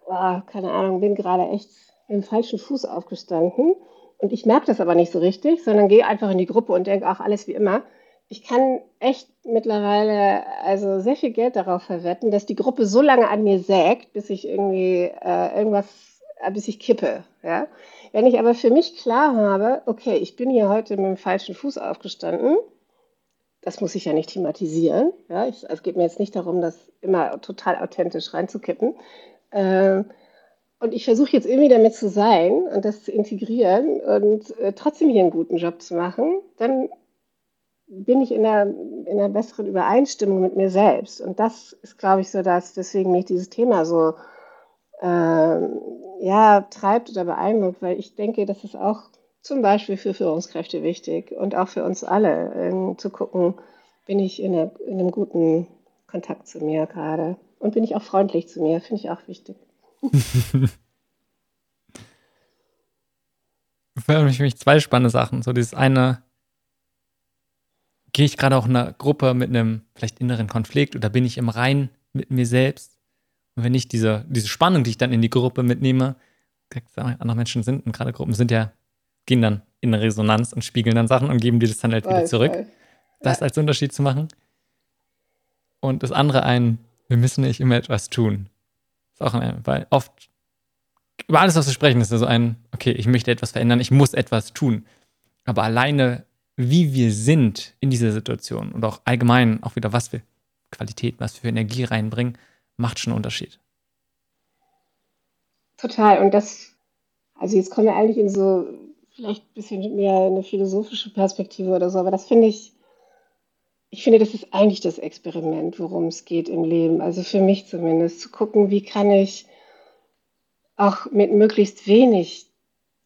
oh, keine Ahnung, bin gerade echt mit dem falschen Fuß aufgestanden und ich merke das aber nicht so richtig, sondern gehe einfach in die Gruppe und denke, ach, alles wie immer. Ich kann echt mittlerweile also sehr viel Geld darauf verwetten, dass die Gruppe so lange an mir sägt, bis ich irgendwie äh, irgendwas, äh, bis ich kippe, ja. Wenn ich aber für mich klar habe, okay, ich bin hier heute mit dem falschen Fuß aufgestanden, das muss ich ja nicht thematisieren. Ja, ich, es geht mir jetzt nicht darum, das immer total authentisch reinzukippen. Äh, und ich versuche jetzt irgendwie damit zu sein und das zu integrieren und äh, trotzdem hier einen guten Job zu machen, dann bin ich in einer, in einer besseren Übereinstimmung mit mir selbst. Und das ist, glaube ich, so dass deswegen mich dieses Thema so ja, treibt oder beeindruckt, weil ich denke, das ist auch zum Beispiel für Führungskräfte wichtig und auch für uns alle, ähm, zu gucken, bin ich in, einer, in, einem guten Kontakt zu mir gerade und bin ich auch freundlich zu mir, finde ich auch wichtig. *laughs* für mich zwei spannende Sachen. So dieses eine, gehe ich gerade auch in einer Gruppe mit einem vielleicht inneren Konflikt oder bin ich im Rein mit mir selbst? Und wenn ich diese, diese Spannung, die ich dann in die Gruppe mitnehme, andere Menschen sind, und gerade Gruppen sind ja, gehen dann in Resonanz und spiegeln dann Sachen und geben dir das dann halt wieder zurück. Voll. Das als Unterschied zu machen. Und das andere ein, wir müssen nicht immer etwas tun. ist auch ein, weil oft über alles, was wir sprechen, ist ja so ein, okay, ich möchte etwas verändern, ich muss etwas tun. Aber alleine, wie wir sind in dieser Situation und auch allgemein auch wieder, was für Qualität, was für Energie reinbringen, macht schon einen Unterschied. Total. Und das, also jetzt kommen wir eigentlich in so vielleicht ein bisschen mehr eine philosophische Perspektive oder so, aber das finde ich, ich finde, das ist eigentlich das Experiment, worum es geht im Leben. Also für mich zumindest, zu gucken, wie kann ich auch mit möglichst wenig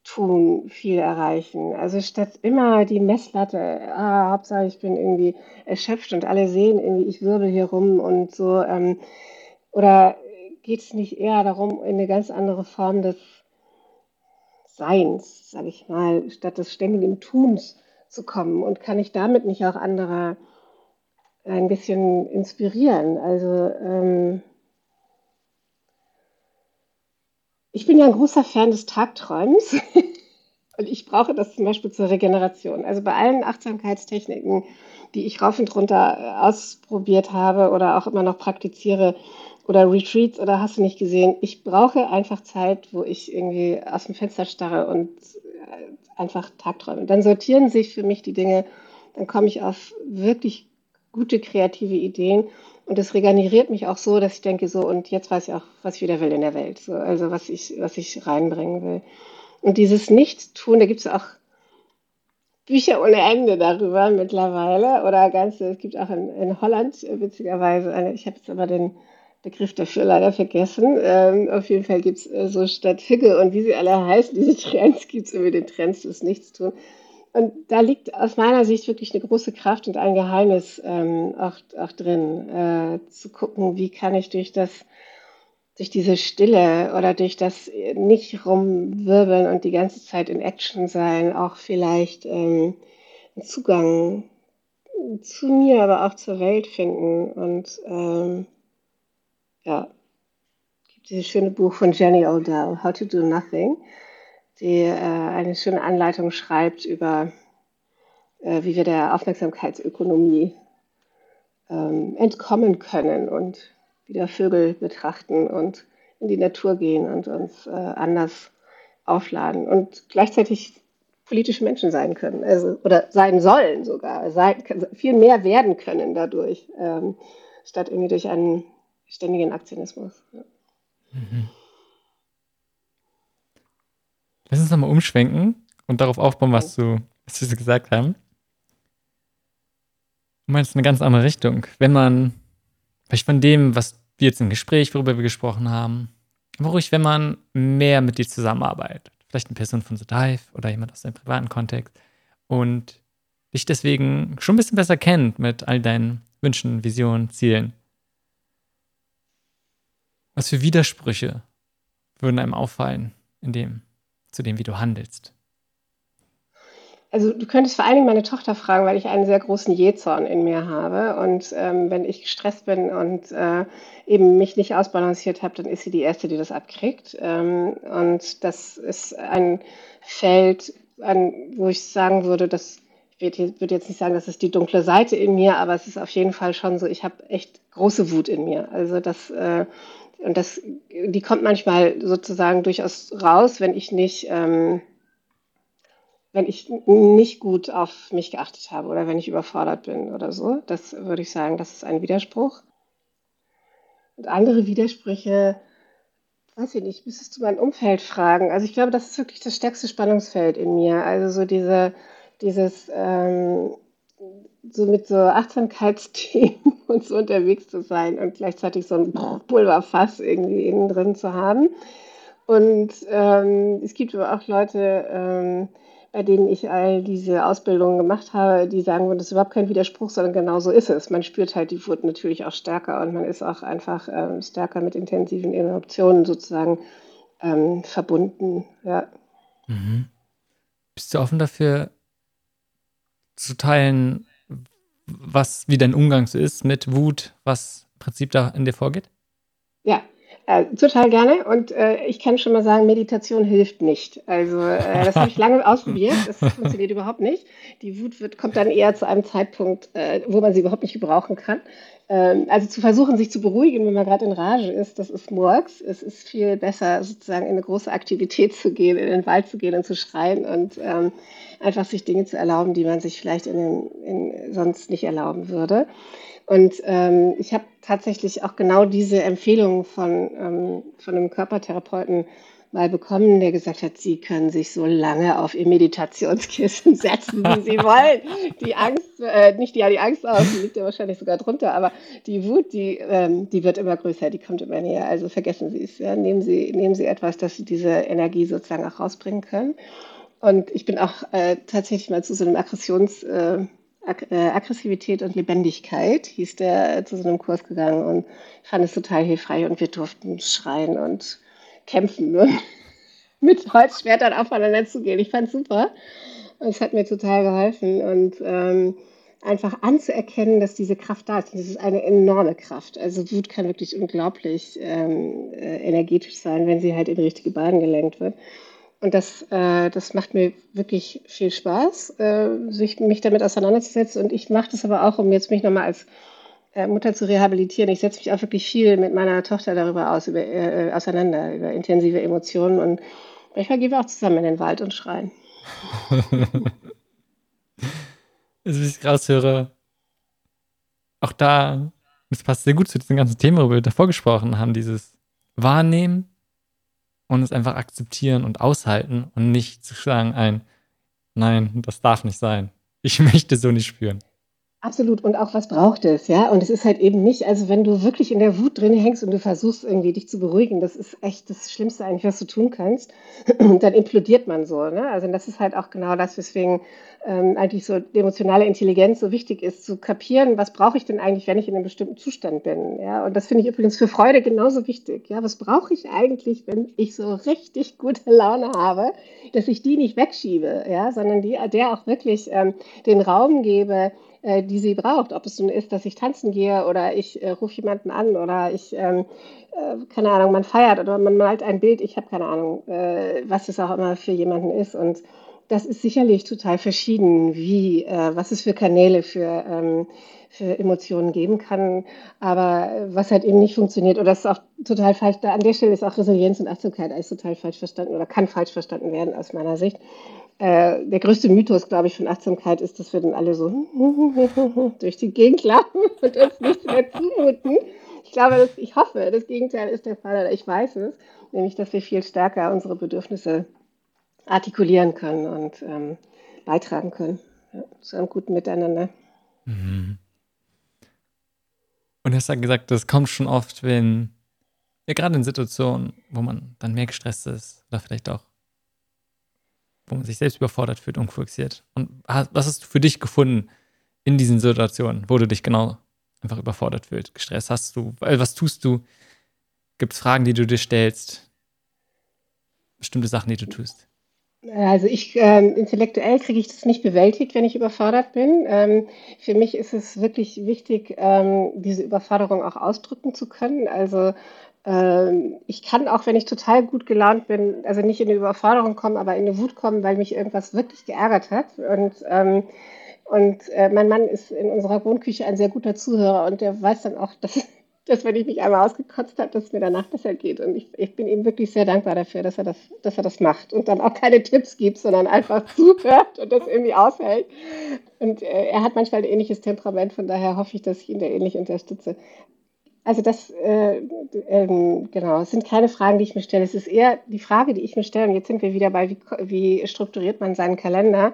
tun, viel erreichen. Also statt immer die Messlatte, ah, Hauptsache ich bin irgendwie erschöpft und alle sehen irgendwie, ich wirbel hier rum und so, ähm, oder geht es nicht eher darum, in eine ganz andere Form des Seins, sage ich mal, statt des ständigen Tuns zu kommen? Und kann ich damit nicht auch andere ein bisschen inspirieren? Also ähm, ich bin ja ein großer Fan des Tagträumens. *laughs* Und ich brauche das zum Beispiel zur Regeneration. Also bei allen Achtsamkeitstechniken, die ich rauf und runter ausprobiert habe oder auch immer noch praktiziere, oder Retreats oder hast du nicht gesehen. Ich brauche einfach Zeit, wo ich irgendwie aus dem Fenster starre und äh, einfach tagträume. Dann sortieren sich für mich die Dinge, dann komme ich auf wirklich gute kreative Ideen und das regeneriert mich auch so, dass ich denke so und jetzt weiß ich auch, was ich wieder will in der Welt, so, also was ich was ich reinbringen will. Und dieses Nichtstun, da gibt es auch Bücher ohne Ende darüber mittlerweile oder ganze, es gibt auch in, in Holland witzigerweise eine, ich habe jetzt aber den Begriff dafür leider vergessen. Ähm, auf jeden Fall gibt es äh, so statt Hügge und wie sie alle heißen, diese Trends gibt es irgendwie den Trends des Nichtstun. Und da liegt aus meiner Sicht wirklich eine große Kraft und ein Geheimnis ähm, auch, auch drin, äh, zu gucken, wie kann ich durch das, durch diese Stille oder durch das nicht rumwirbeln und die ganze Zeit in Action sein, auch vielleicht ähm, einen Zugang zu mir, aber auch zur Welt finden. Und ähm, ja, gibt dieses schöne Buch von Jenny Odell, How to Do Nothing, die äh, eine schöne Anleitung schreibt über, äh, wie wir der Aufmerksamkeitsökonomie ähm, entkommen können und wieder Vögel betrachten und in die Natur gehen und uns äh, anders aufladen und gleichzeitig politische Menschen sein können, also, oder sein sollen sogar, sein, viel mehr werden können dadurch, ähm, statt irgendwie durch einen ständigen Aktionismus. Ja. Mhm. Lass uns nochmal umschwenken und darauf aufbauen, was du, was du gesagt haben. Du meinst eine ganz andere Richtung. Wenn man, vielleicht von dem, was wir jetzt im Gespräch, worüber wir gesprochen haben, aber ruhig, wenn man mehr mit dir zusammenarbeitet, vielleicht eine Person von The Dive oder jemand aus deinem privaten Kontext und dich deswegen schon ein bisschen besser kennt mit all deinen Wünschen, Visionen, Zielen. Was für Widersprüche würden einem auffallen in dem, zu dem, wie du handelst? Also du könntest vor allen Dingen meine Tochter fragen, weil ich einen sehr großen Jezorn in mir habe. Und ähm, wenn ich gestresst bin und äh, eben mich nicht ausbalanciert habe, dann ist sie die Erste, die das abkriegt. Ähm, und das ist ein Feld, an, wo ich sagen würde, dass ich würde jetzt nicht sagen, das ist die dunkle Seite in mir, aber es ist auf jeden Fall schon so, ich habe echt große Wut in mir. Also das äh, und das, die kommt manchmal sozusagen durchaus raus, wenn ich nicht, ähm, wenn ich nicht gut auf mich geachtet habe oder wenn ich überfordert bin oder so. Das würde ich sagen, das ist ein Widerspruch. Und andere Widersprüche, weiß ich nicht, müsstest du mein Umfeld fragen. Also ich glaube, das ist wirklich das stärkste Spannungsfeld in mir. Also so diese, dieses, ähm, so mit so Achtsamkeitsthemen *laughs* und so unterwegs zu sein und gleichzeitig so ein Pulverfass irgendwie innen drin zu haben. Und ähm, es gibt aber auch Leute, ähm, bei denen ich all diese Ausbildungen gemacht habe, die sagen, das ist überhaupt kein Widerspruch, sondern genau so ist es. Man spürt halt die Wut natürlich auch stärker und man ist auch einfach ähm, stärker mit intensiven Emotionen sozusagen ähm, verbunden. Ja. Mhm. Bist du offen dafür zu teilen, was, wie dein Umgang so ist mit Wut, was im Prinzip da in dir vorgeht? Ja, äh, total gerne. Und äh, ich kann schon mal sagen, Meditation hilft nicht. Also äh, das habe ich lange ausprobiert. Das funktioniert überhaupt nicht. Die Wut wird, kommt dann eher zu einem Zeitpunkt, äh, wo man sie überhaupt nicht gebrauchen kann. Ähm, also zu versuchen, sich zu beruhigen, wenn man gerade in Rage ist, das ist Murks. Es ist viel besser, sozusagen in eine große Aktivität zu gehen, in den Wald zu gehen und zu schreien und ähm, einfach sich Dinge zu erlauben, die man sich vielleicht in den, in, sonst nicht erlauben würde. Und ähm, ich habe tatsächlich auch genau diese Empfehlung von, ähm, von einem Körpertherapeuten mal bekommen, der gesagt hat, Sie können sich so lange auf Ihr Meditationskissen *laughs* setzen, wie Sie wollen. Die Angst, äh, nicht die, ja, die Angst aus, die liegt ja wahrscheinlich sogar drunter, aber die Wut, die, ähm, die wird immer größer, die kommt immer näher. Also vergessen Sie es. Ja. Nehmen, Sie, nehmen Sie etwas, dass Sie diese Energie sozusagen auch rausbringen können. Und ich bin auch äh, tatsächlich mal zu so einem Aggressions... Äh, äh, Aggressivität und Lebendigkeit hieß der zu so einem Kurs gegangen und fand es total hilfreich und wir durften schreien und kämpfen, ne? *laughs* mit Holzschwertern aufeinander zu gehen. Ich fand es super. Und es hat mir total geholfen. Und ähm, einfach anzuerkennen, dass diese Kraft da ist. Und das ist eine enorme Kraft. Also Wut kann wirklich unglaublich ähm, äh, energetisch sein, wenn sie halt in richtige Bahn gelenkt wird. Und das, äh, das macht mir wirklich viel Spaß, äh, sich, mich damit auseinanderzusetzen. Und ich mache das aber auch, um jetzt mich nochmal als Mutter zu rehabilitieren. Ich setze mich auch wirklich viel mit meiner Tochter darüber aus, über, äh, auseinander, über intensive Emotionen. Und manchmal gehen wir auch zusammen in den Wald und schreien. *laughs* also, wie ich raushöre, auch da, das passt sehr gut zu diesem ganzen Thema, worüber wir davor gesprochen haben, dieses Wahrnehmen und es einfach akzeptieren und aushalten und nicht zu sagen ein, nein, das darf nicht sein. Ich *laughs* möchte so nicht spüren. Absolut. Und auch was braucht es, ja? Und es ist halt eben nicht, also wenn du wirklich in der Wut drin hängst und du versuchst irgendwie dich zu beruhigen, das ist echt das Schlimmste eigentlich, was du tun kannst. *clears throat* Und dann implodiert man so, ne? Also das ist halt auch genau das, weswegen ähm, eigentlich so emotionale Intelligenz so wichtig ist, zu kapieren, was brauche ich denn eigentlich, wenn ich in einem bestimmten Zustand bin, ja? Und das finde ich übrigens für Freude genauso wichtig, ja? Was brauche ich eigentlich, wenn ich so richtig gute Laune habe, dass ich die nicht wegschiebe, ja? Sondern die, der auch wirklich ähm, den Raum gebe, äh, die sie braucht. Ob es nun ist, dass ich tanzen gehe oder ich äh, rufe jemanden an oder ich, ähm, äh, keine Ahnung, man feiert oder man malt ein Bild. Ich habe keine Ahnung, äh, was es auch immer für jemanden ist. Und das ist sicherlich total verschieden, wie, äh, was es für Kanäle für, ähm, für Emotionen geben kann. Aber was halt eben nicht funktioniert, oder das ist auch total falsch, da an der Stelle ist auch Resilienz und Achtsamkeit alles total falsch verstanden oder kann falsch verstanden werden aus meiner Sicht äh, der größte Mythos, glaube ich, von Achtsamkeit ist, dass wir dann alle so *laughs* durch die Gegend laufen und uns nichts mehr zumuten. Ich glaube, dass, ich hoffe, das Gegenteil ist der Fall, oder ich weiß es, nämlich, dass wir viel stärker unsere Bedürfnisse artikulieren können und ähm, beitragen können ja, zu einem guten Miteinander. Mhm. Und du hast ja gesagt, das kommt schon oft, wenn, ja, gerade in Situationen, wo man dann mehr gestresst ist oder vielleicht auch wo man sich selbst überfordert fühlt und fokussiert. Und was hast du für dich gefunden in diesen Situationen, wo du dich genau einfach überfordert fühlst, gestresst hast du, was tust du? Gibt es Fragen, die du dir stellst? Bestimmte Sachen, die du tust? Also ich ähm, intellektuell kriege ich das nicht bewältigt, wenn ich überfordert bin. Ähm, für mich ist es wirklich wichtig, ähm, diese Überforderung auch ausdrücken zu können. Also ich kann auch, wenn ich total gut gelaunt bin, also nicht in eine Überforderung kommen, aber in eine Wut kommen, weil mich irgendwas wirklich geärgert hat. Und, ähm, und äh, mein Mann ist in unserer Wohnküche ein sehr guter Zuhörer und der weiß dann auch, *laughs* dass, dass wenn ich mich einmal ausgekotzt habe, dass es mir danach besser geht. Und ich, ich bin ihm wirklich sehr dankbar dafür, dass er, das, dass er das macht und dann auch keine Tipps gibt, sondern einfach *laughs* zuhört und das irgendwie aushält. Und äh, er hat manchmal ein ähnliches Temperament, von daher hoffe ich, dass ich ihn da ähnlich unterstütze. Also das, äh, ähm, genau, es sind keine Fragen, die ich mir stelle. Es ist eher die Frage, die ich mir stelle, und jetzt sind wir wieder bei, wie, wie strukturiert man seinen Kalender.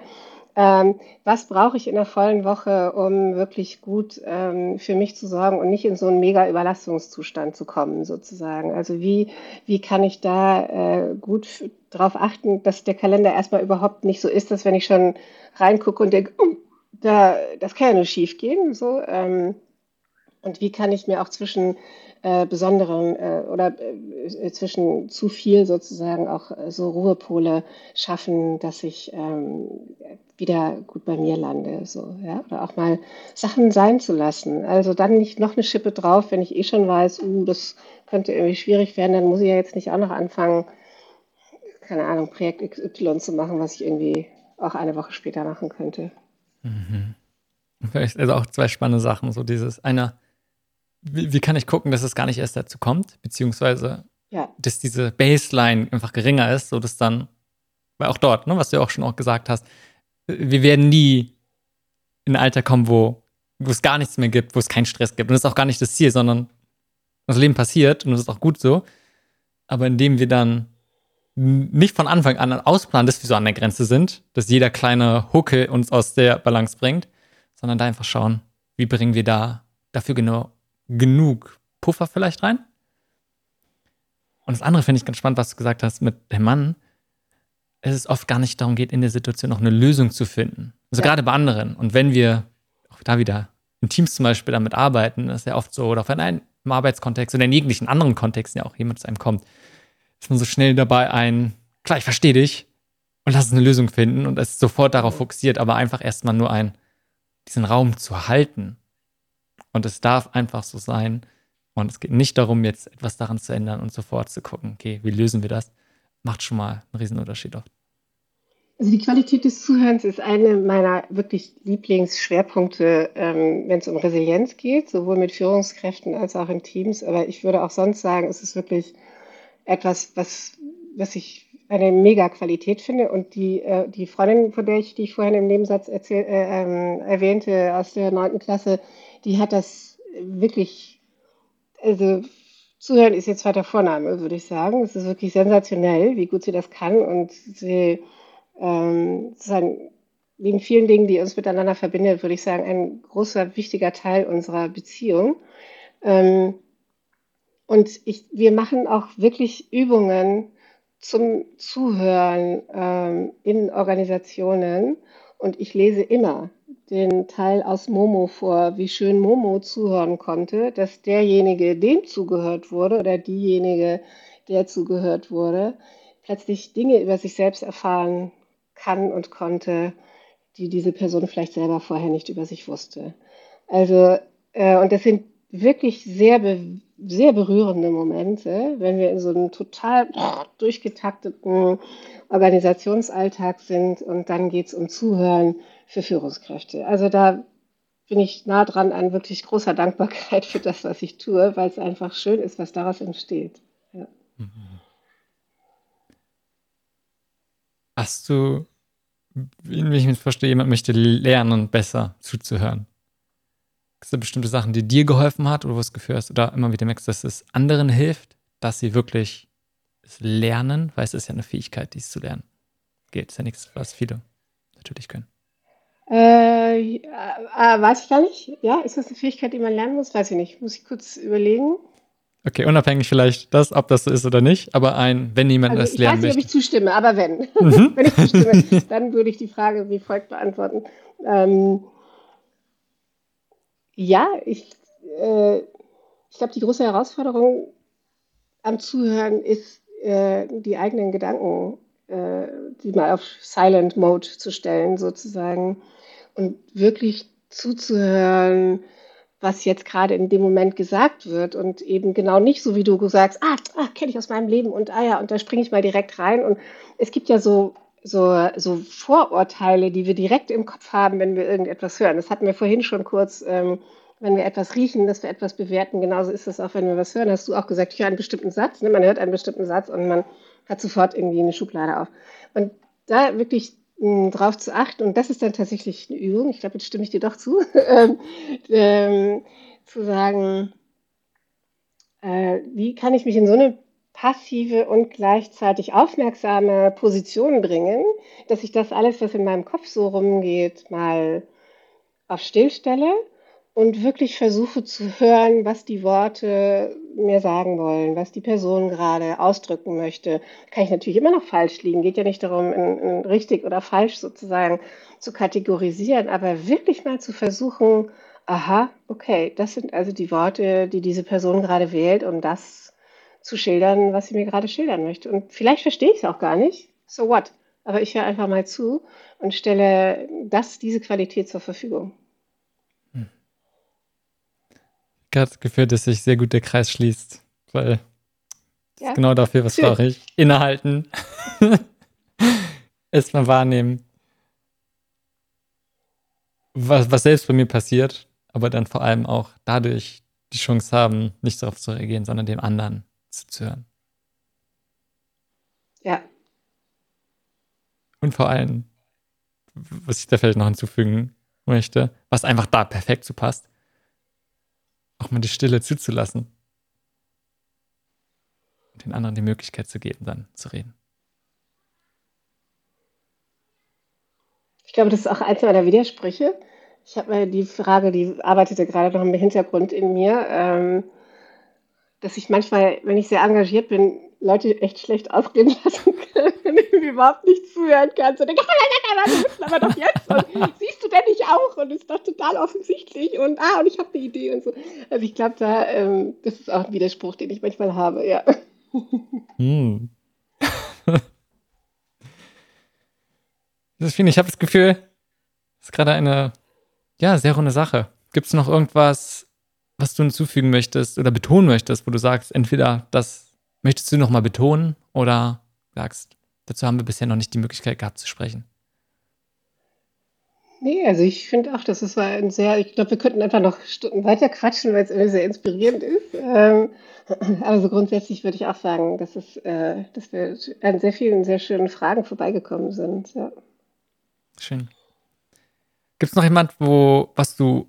Ähm, was brauche ich in der vollen Woche, um wirklich gut ähm, für mich zu sorgen und nicht in so einen mega Überlastungszustand zu kommen, sozusagen? Also wie, wie kann ich da äh, gut darauf achten, dass der Kalender erstmal überhaupt nicht so ist, dass wenn ich schon reingucke und denke, oh, da, das kann ja nur schief gehen, so, ähm, und wie kann ich mir auch zwischen äh, besonderen äh, oder äh, zwischen zu viel sozusagen auch äh, so Ruhepole schaffen, dass ich ähm, wieder gut bei mir lande, so, ja, oder auch mal Sachen sein zu lassen. Also dann nicht noch eine Schippe drauf, wenn ich eh schon weiß, uh, das könnte irgendwie schwierig werden, dann muss ich ja jetzt nicht auch noch anfangen, keine Ahnung, Projekt XY zu machen, was ich irgendwie auch eine Woche später machen könnte. Mhm. Also auch zwei spannende Sachen, so dieses einer wie, wie, kann ich gucken, dass es gar nicht erst dazu kommt, beziehungsweise ja. dass diese Baseline einfach geringer ist, so dass dann, weil auch dort, ne, was du ja auch schon auch gesagt hast, wir werden nie in ein Alter kommen, wo, wo es gar nichts mehr gibt, wo es keinen Stress gibt. Und das ist auch gar nicht das Ziel, sondern das Leben passiert und das ist auch gut so. Aber indem wir dann nicht von Anfang an ausplanen, dass wir so an der Grenze sind, dass jeder kleine Hucke uns aus der Balance bringt, sondern da einfach schauen, wie bringen wir da dafür genau genug Puffer vielleicht rein. Und das andere finde ich ganz spannend, was du gesagt hast mit dem Mann, es ist oft gar nicht darum geht, in der Situation noch eine Lösung zu finden. Also ja. gerade bei anderen. Und wenn wir auch da wieder in Teams zum Beispiel damit arbeiten, ist ja oft so, oder auf einem Arbeitskontext oder in jeglichen anderen Kontexten ja auch jemand zu einem kommt, ist man so schnell dabei ein, klar, ich verstehe dich und lass uns eine Lösung finden und ist sofort darauf fokussiert, aber einfach erstmal nur ein, diesen Raum zu halten und es darf einfach so sein. Und es geht nicht darum, jetzt etwas daran zu ändern und sofort zu gucken, okay, wie lösen wir das? Macht schon mal einen Riesenunterschied oft. Also die Qualität des Zuhörens ist eine meiner wirklich Lieblingsschwerpunkte, ähm, wenn es um Resilienz geht, sowohl mit Führungskräften als auch in Teams. Aber ich würde auch sonst sagen, es ist wirklich etwas, was, was ich eine mega Qualität finde. Und die, äh, die Freundin, von der ich, die ich vorhin im Nebensatz erzähl, äh, ähm, erwähnte, aus der neunten Klasse, die hat das wirklich, also Zuhören ist jetzt zweiter Vorname, würde ich sagen. Es ist wirklich sensationell, wie gut sie das kann und sie ähm, sozusagen wegen vielen Dingen, die uns miteinander verbindet, würde ich sagen, ein großer, wichtiger Teil unserer Beziehung. Ähm, und ich, wir machen auch wirklich Übungen zum Zuhören ähm, in Organisationen. Und ich lese immer den Teil aus Momo vor, wie schön Momo zuhören konnte, dass derjenige, dem zugehört wurde oder diejenige, der zugehört wurde, plötzlich Dinge über sich selbst erfahren kann und konnte, die diese Person vielleicht selber vorher nicht über sich wusste. Also, äh, und das sind wirklich sehr, be sehr berührende Momente, wenn wir in so einem total *laughs* durchgetakteten Organisationsalltag sind und dann geht es um Zuhören für Führungskräfte. Also da bin ich nah dran an wirklich großer Dankbarkeit für das, was ich tue, weil es einfach schön ist, was daraus entsteht. Ja. Hast du wie ich mir verstehe, jemand möchte lernen, besser zuzuhören. Gibt es da bestimmte Sachen, die dir geholfen hat oder wo du das Gefühl hast oder immer wieder merkst, dass es anderen hilft, dass sie wirklich es lernen, weil es ist ja eine Fähigkeit, dies zu lernen. Geht, ist ja nichts, was viele natürlich können. Äh, äh, weiß ich gar nicht. Ja, ist das eine Fähigkeit, die man lernen muss? Weiß ich nicht. Muss ich kurz überlegen. Okay, unabhängig vielleicht das, ob das so ist oder nicht, aber ein, wenn niemand also das lernen möchte. Ich weiß nicht, ob ich zustimme, aber wenn. Mhm. *laughs* wenn ich zustimme, *laughs* dann würde ich die Frage wie folgt beantworten. Ähm, ja, ich, äh, ich glaube, die große Herausforderung am Zuhören ist, äh, die eigenen Gedanken, äh, die mal auf Silent Mode zu stellen, sozusagen, und wirklich zuzuhören, was jetzt gerade in dem Moment gesagt wird und eben genau nicht so, wie du sagst, ah, ah kenne ich aus meinem Leben und ah ja, und da springe ich mal direkt rein. Und es gibt ja so, so, so Vorurteile, die wir direkt im Kopf haben, wenn wir irgendetwas hören. Das hatten wir vorhin schon kurz, ähm, wenn wir etwas riechen, dass wir etwas bewerten. Genauso ist es auch, wenn wir was hören. Hast du auch gesagt, ich höre einen bestimmten Satz. Ne? Man hört einen bestimmten Satz und man hat sofort irgendwie eine Schublade auf. Und da wirklich drauf zu achten, und das ist dann tatsächlich eine Übung, ich glaube, jetzt stimme ich dir doch zu, *laughs* ähm, ähm, zu sagen, äh, wie kann ich mich in so eine passive und gleichzeitig aufmerksame Position bringen, dass ich das alles, was in meinem Kopf so rumgeht, mal auf Stillstelle und wirklich versuche zu hören, was die Worte mir sagen wollen, was die Person gerade ausdrücken möchte. Kann ich natürlich immer noch falsch liegen. Geht ja nicht darum, in, in richtig oder falsch sozusagen zu kategorisieren, aber wirklich mal zu versuchen, aha, okay, das sind also die Worte, die diese Person gerade wählt, um das zu schildern, was sie mir gerade schildern möchte. Und vielleicht verstehe ich es auch gar nicht. So what? Aber ich höre einfach mal zu und stelle das, diese Qualität zur Verfügung. gerade das Gefühl, dass sich sehr gut der Kreis schließt, weil ja. genau dafür, was brauche ich? Innehalten. *laughs* Erstmal wahrnehmen, was, was selbst bei mir passiert, aber dann vor allem auch dadurch die Chance haben, nicht darauf zu reagieren, sondern dem anderen zuzuhören. Ja. Und vor allem, was ich da vielleicht noch hinzufügen möchte, was einfach da perfekt zu passt, auch mal die Stille zuzulassen. Und den anderen die Möglichkeit zu geben, dann zu reden. Ich glaube, das ist auch eins meiner Widersprüche. Ich habe mir die Frage, die arbeitete gerade noch im Hintergrund in mir, ähm, dass ich manchmal, wenn ich sehr engagiert bin, Leute echt schlecht ausreden lassen kann, *laughs* wenn ich überhaupt nicht zuhören kann. So denke, wir müssen aber doch jetzt. Und siehst du denn nicht auch? Und ist doch total offensichtlich. Und ah, und ich habe eine Idee und so. Also ich glaube, da, ähm, das ist auch ein Widerspruch, den ich manchmal habe, ja. Hm. Finde ich, habe das Gefühl, das ist gerade eine ja, sehr runde Sache. Gibt es noch irgendwas, was du hinzufügen möchtest oder betonen möchtest, wo du sagst, entweder das möchtest du nochmal betonen oder sagst, dazu haben wir bisher noch nicht die Möglichkeit gehabt zu sprechen? Nee, also ich finde auch, das ist ein sehr, ich glaube, wir könnten einfach noch Stunden weiter quatschen, weil es irgendwie sehr inspirierend ist. Ähm, *clears throat* also grundsätzlich würde ich auch sagen, dass, es, äh, dass wir an sehr vielen sehr schönen Fragen vorbeigekommen sind. Ja. Schön. Gibt es noch jemand, wo, was du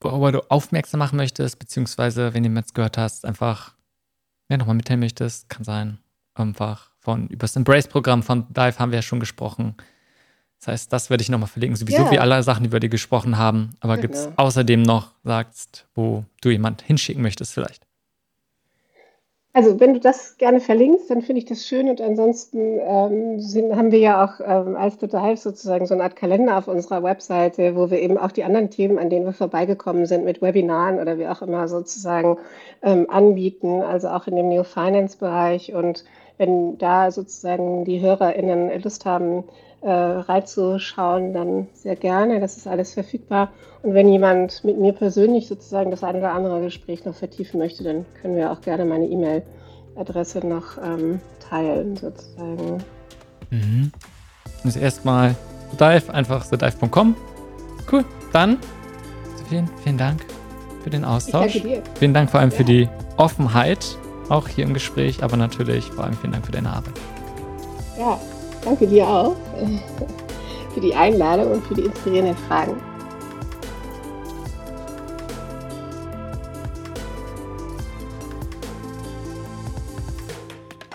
worüber du aufmerksam machen möchtest, beziehungsweise, wenn du jetzt gehört hast, einfach ja, nochmal mitteilen möchtest, kann sein. Einfach von über das Embrace-Programm von Dive haben wir ja schon gesprochen. Das heißt, das werde ich nochmal verlinken, sowieso ja. wie alle Sachen, die wir dir gesprochen haben. Aber genau. gibt es außerdem noch, sagst, wo du jemand hinschicken möchtest vielleicht? Also wenn du das gerne verlinkst, dann finde ich das schön. Und ansonsten ähm, sind, haben wir ja auch ähm, als The Dive sozusagen so eine Art Kalender auf unserer Webseite, wo wir eben auch die anderen Themen, an denen wir vorbeigekommen sind, mit Webinaren oder wie auch immer sozusagen ähm, anbieten, also auch in dem New Finance Bereich. Und wenn da sozusagen die HörerInnen Lust haben, äh, reinzuschauen, dann sehr gerne. Das ist alles verfügbar. Und wenn jemand mit mir persönlich sozusagen das eine oder andere Gespräch noch vertiefen möchte, dann können wir auch gerne meine E-Mail-Adresse noch ähm, teilen, sozusagen. Mhm. Das erstmal Dive, einfach thedive.com. Cool. Dann vielen, vielen Dank für den Austausch. Vielen Dank vor allem ja. für die Offenheit, auch hier im Gespräch, aber natürlich vor allem vielen Dank für deine Arbeit. Ja, Danke dir auch für die Einladung und für die inspirierenden Fragen.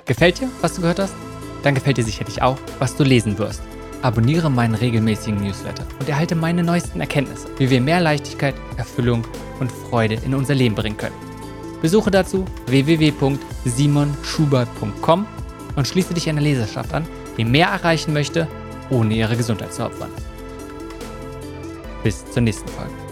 Gefällt dir, was du gehört hast? Dann gefällt dir sicherlich auch, was du lesen wirst. Abonniere meinen regelmäßigen Newsletter und erhalte meine neuesten Erkenntnisse, wie wir mehr Leichtigkeit, Erfüllung und Freude in unser Leben bringen können. Besuche dazu www.simonschubert.com und schließe dich einer Leserschaft an, die mehr erreichen möchte, ohne ihre Gesundheit zu opfern. Bis zur nächsten Folge.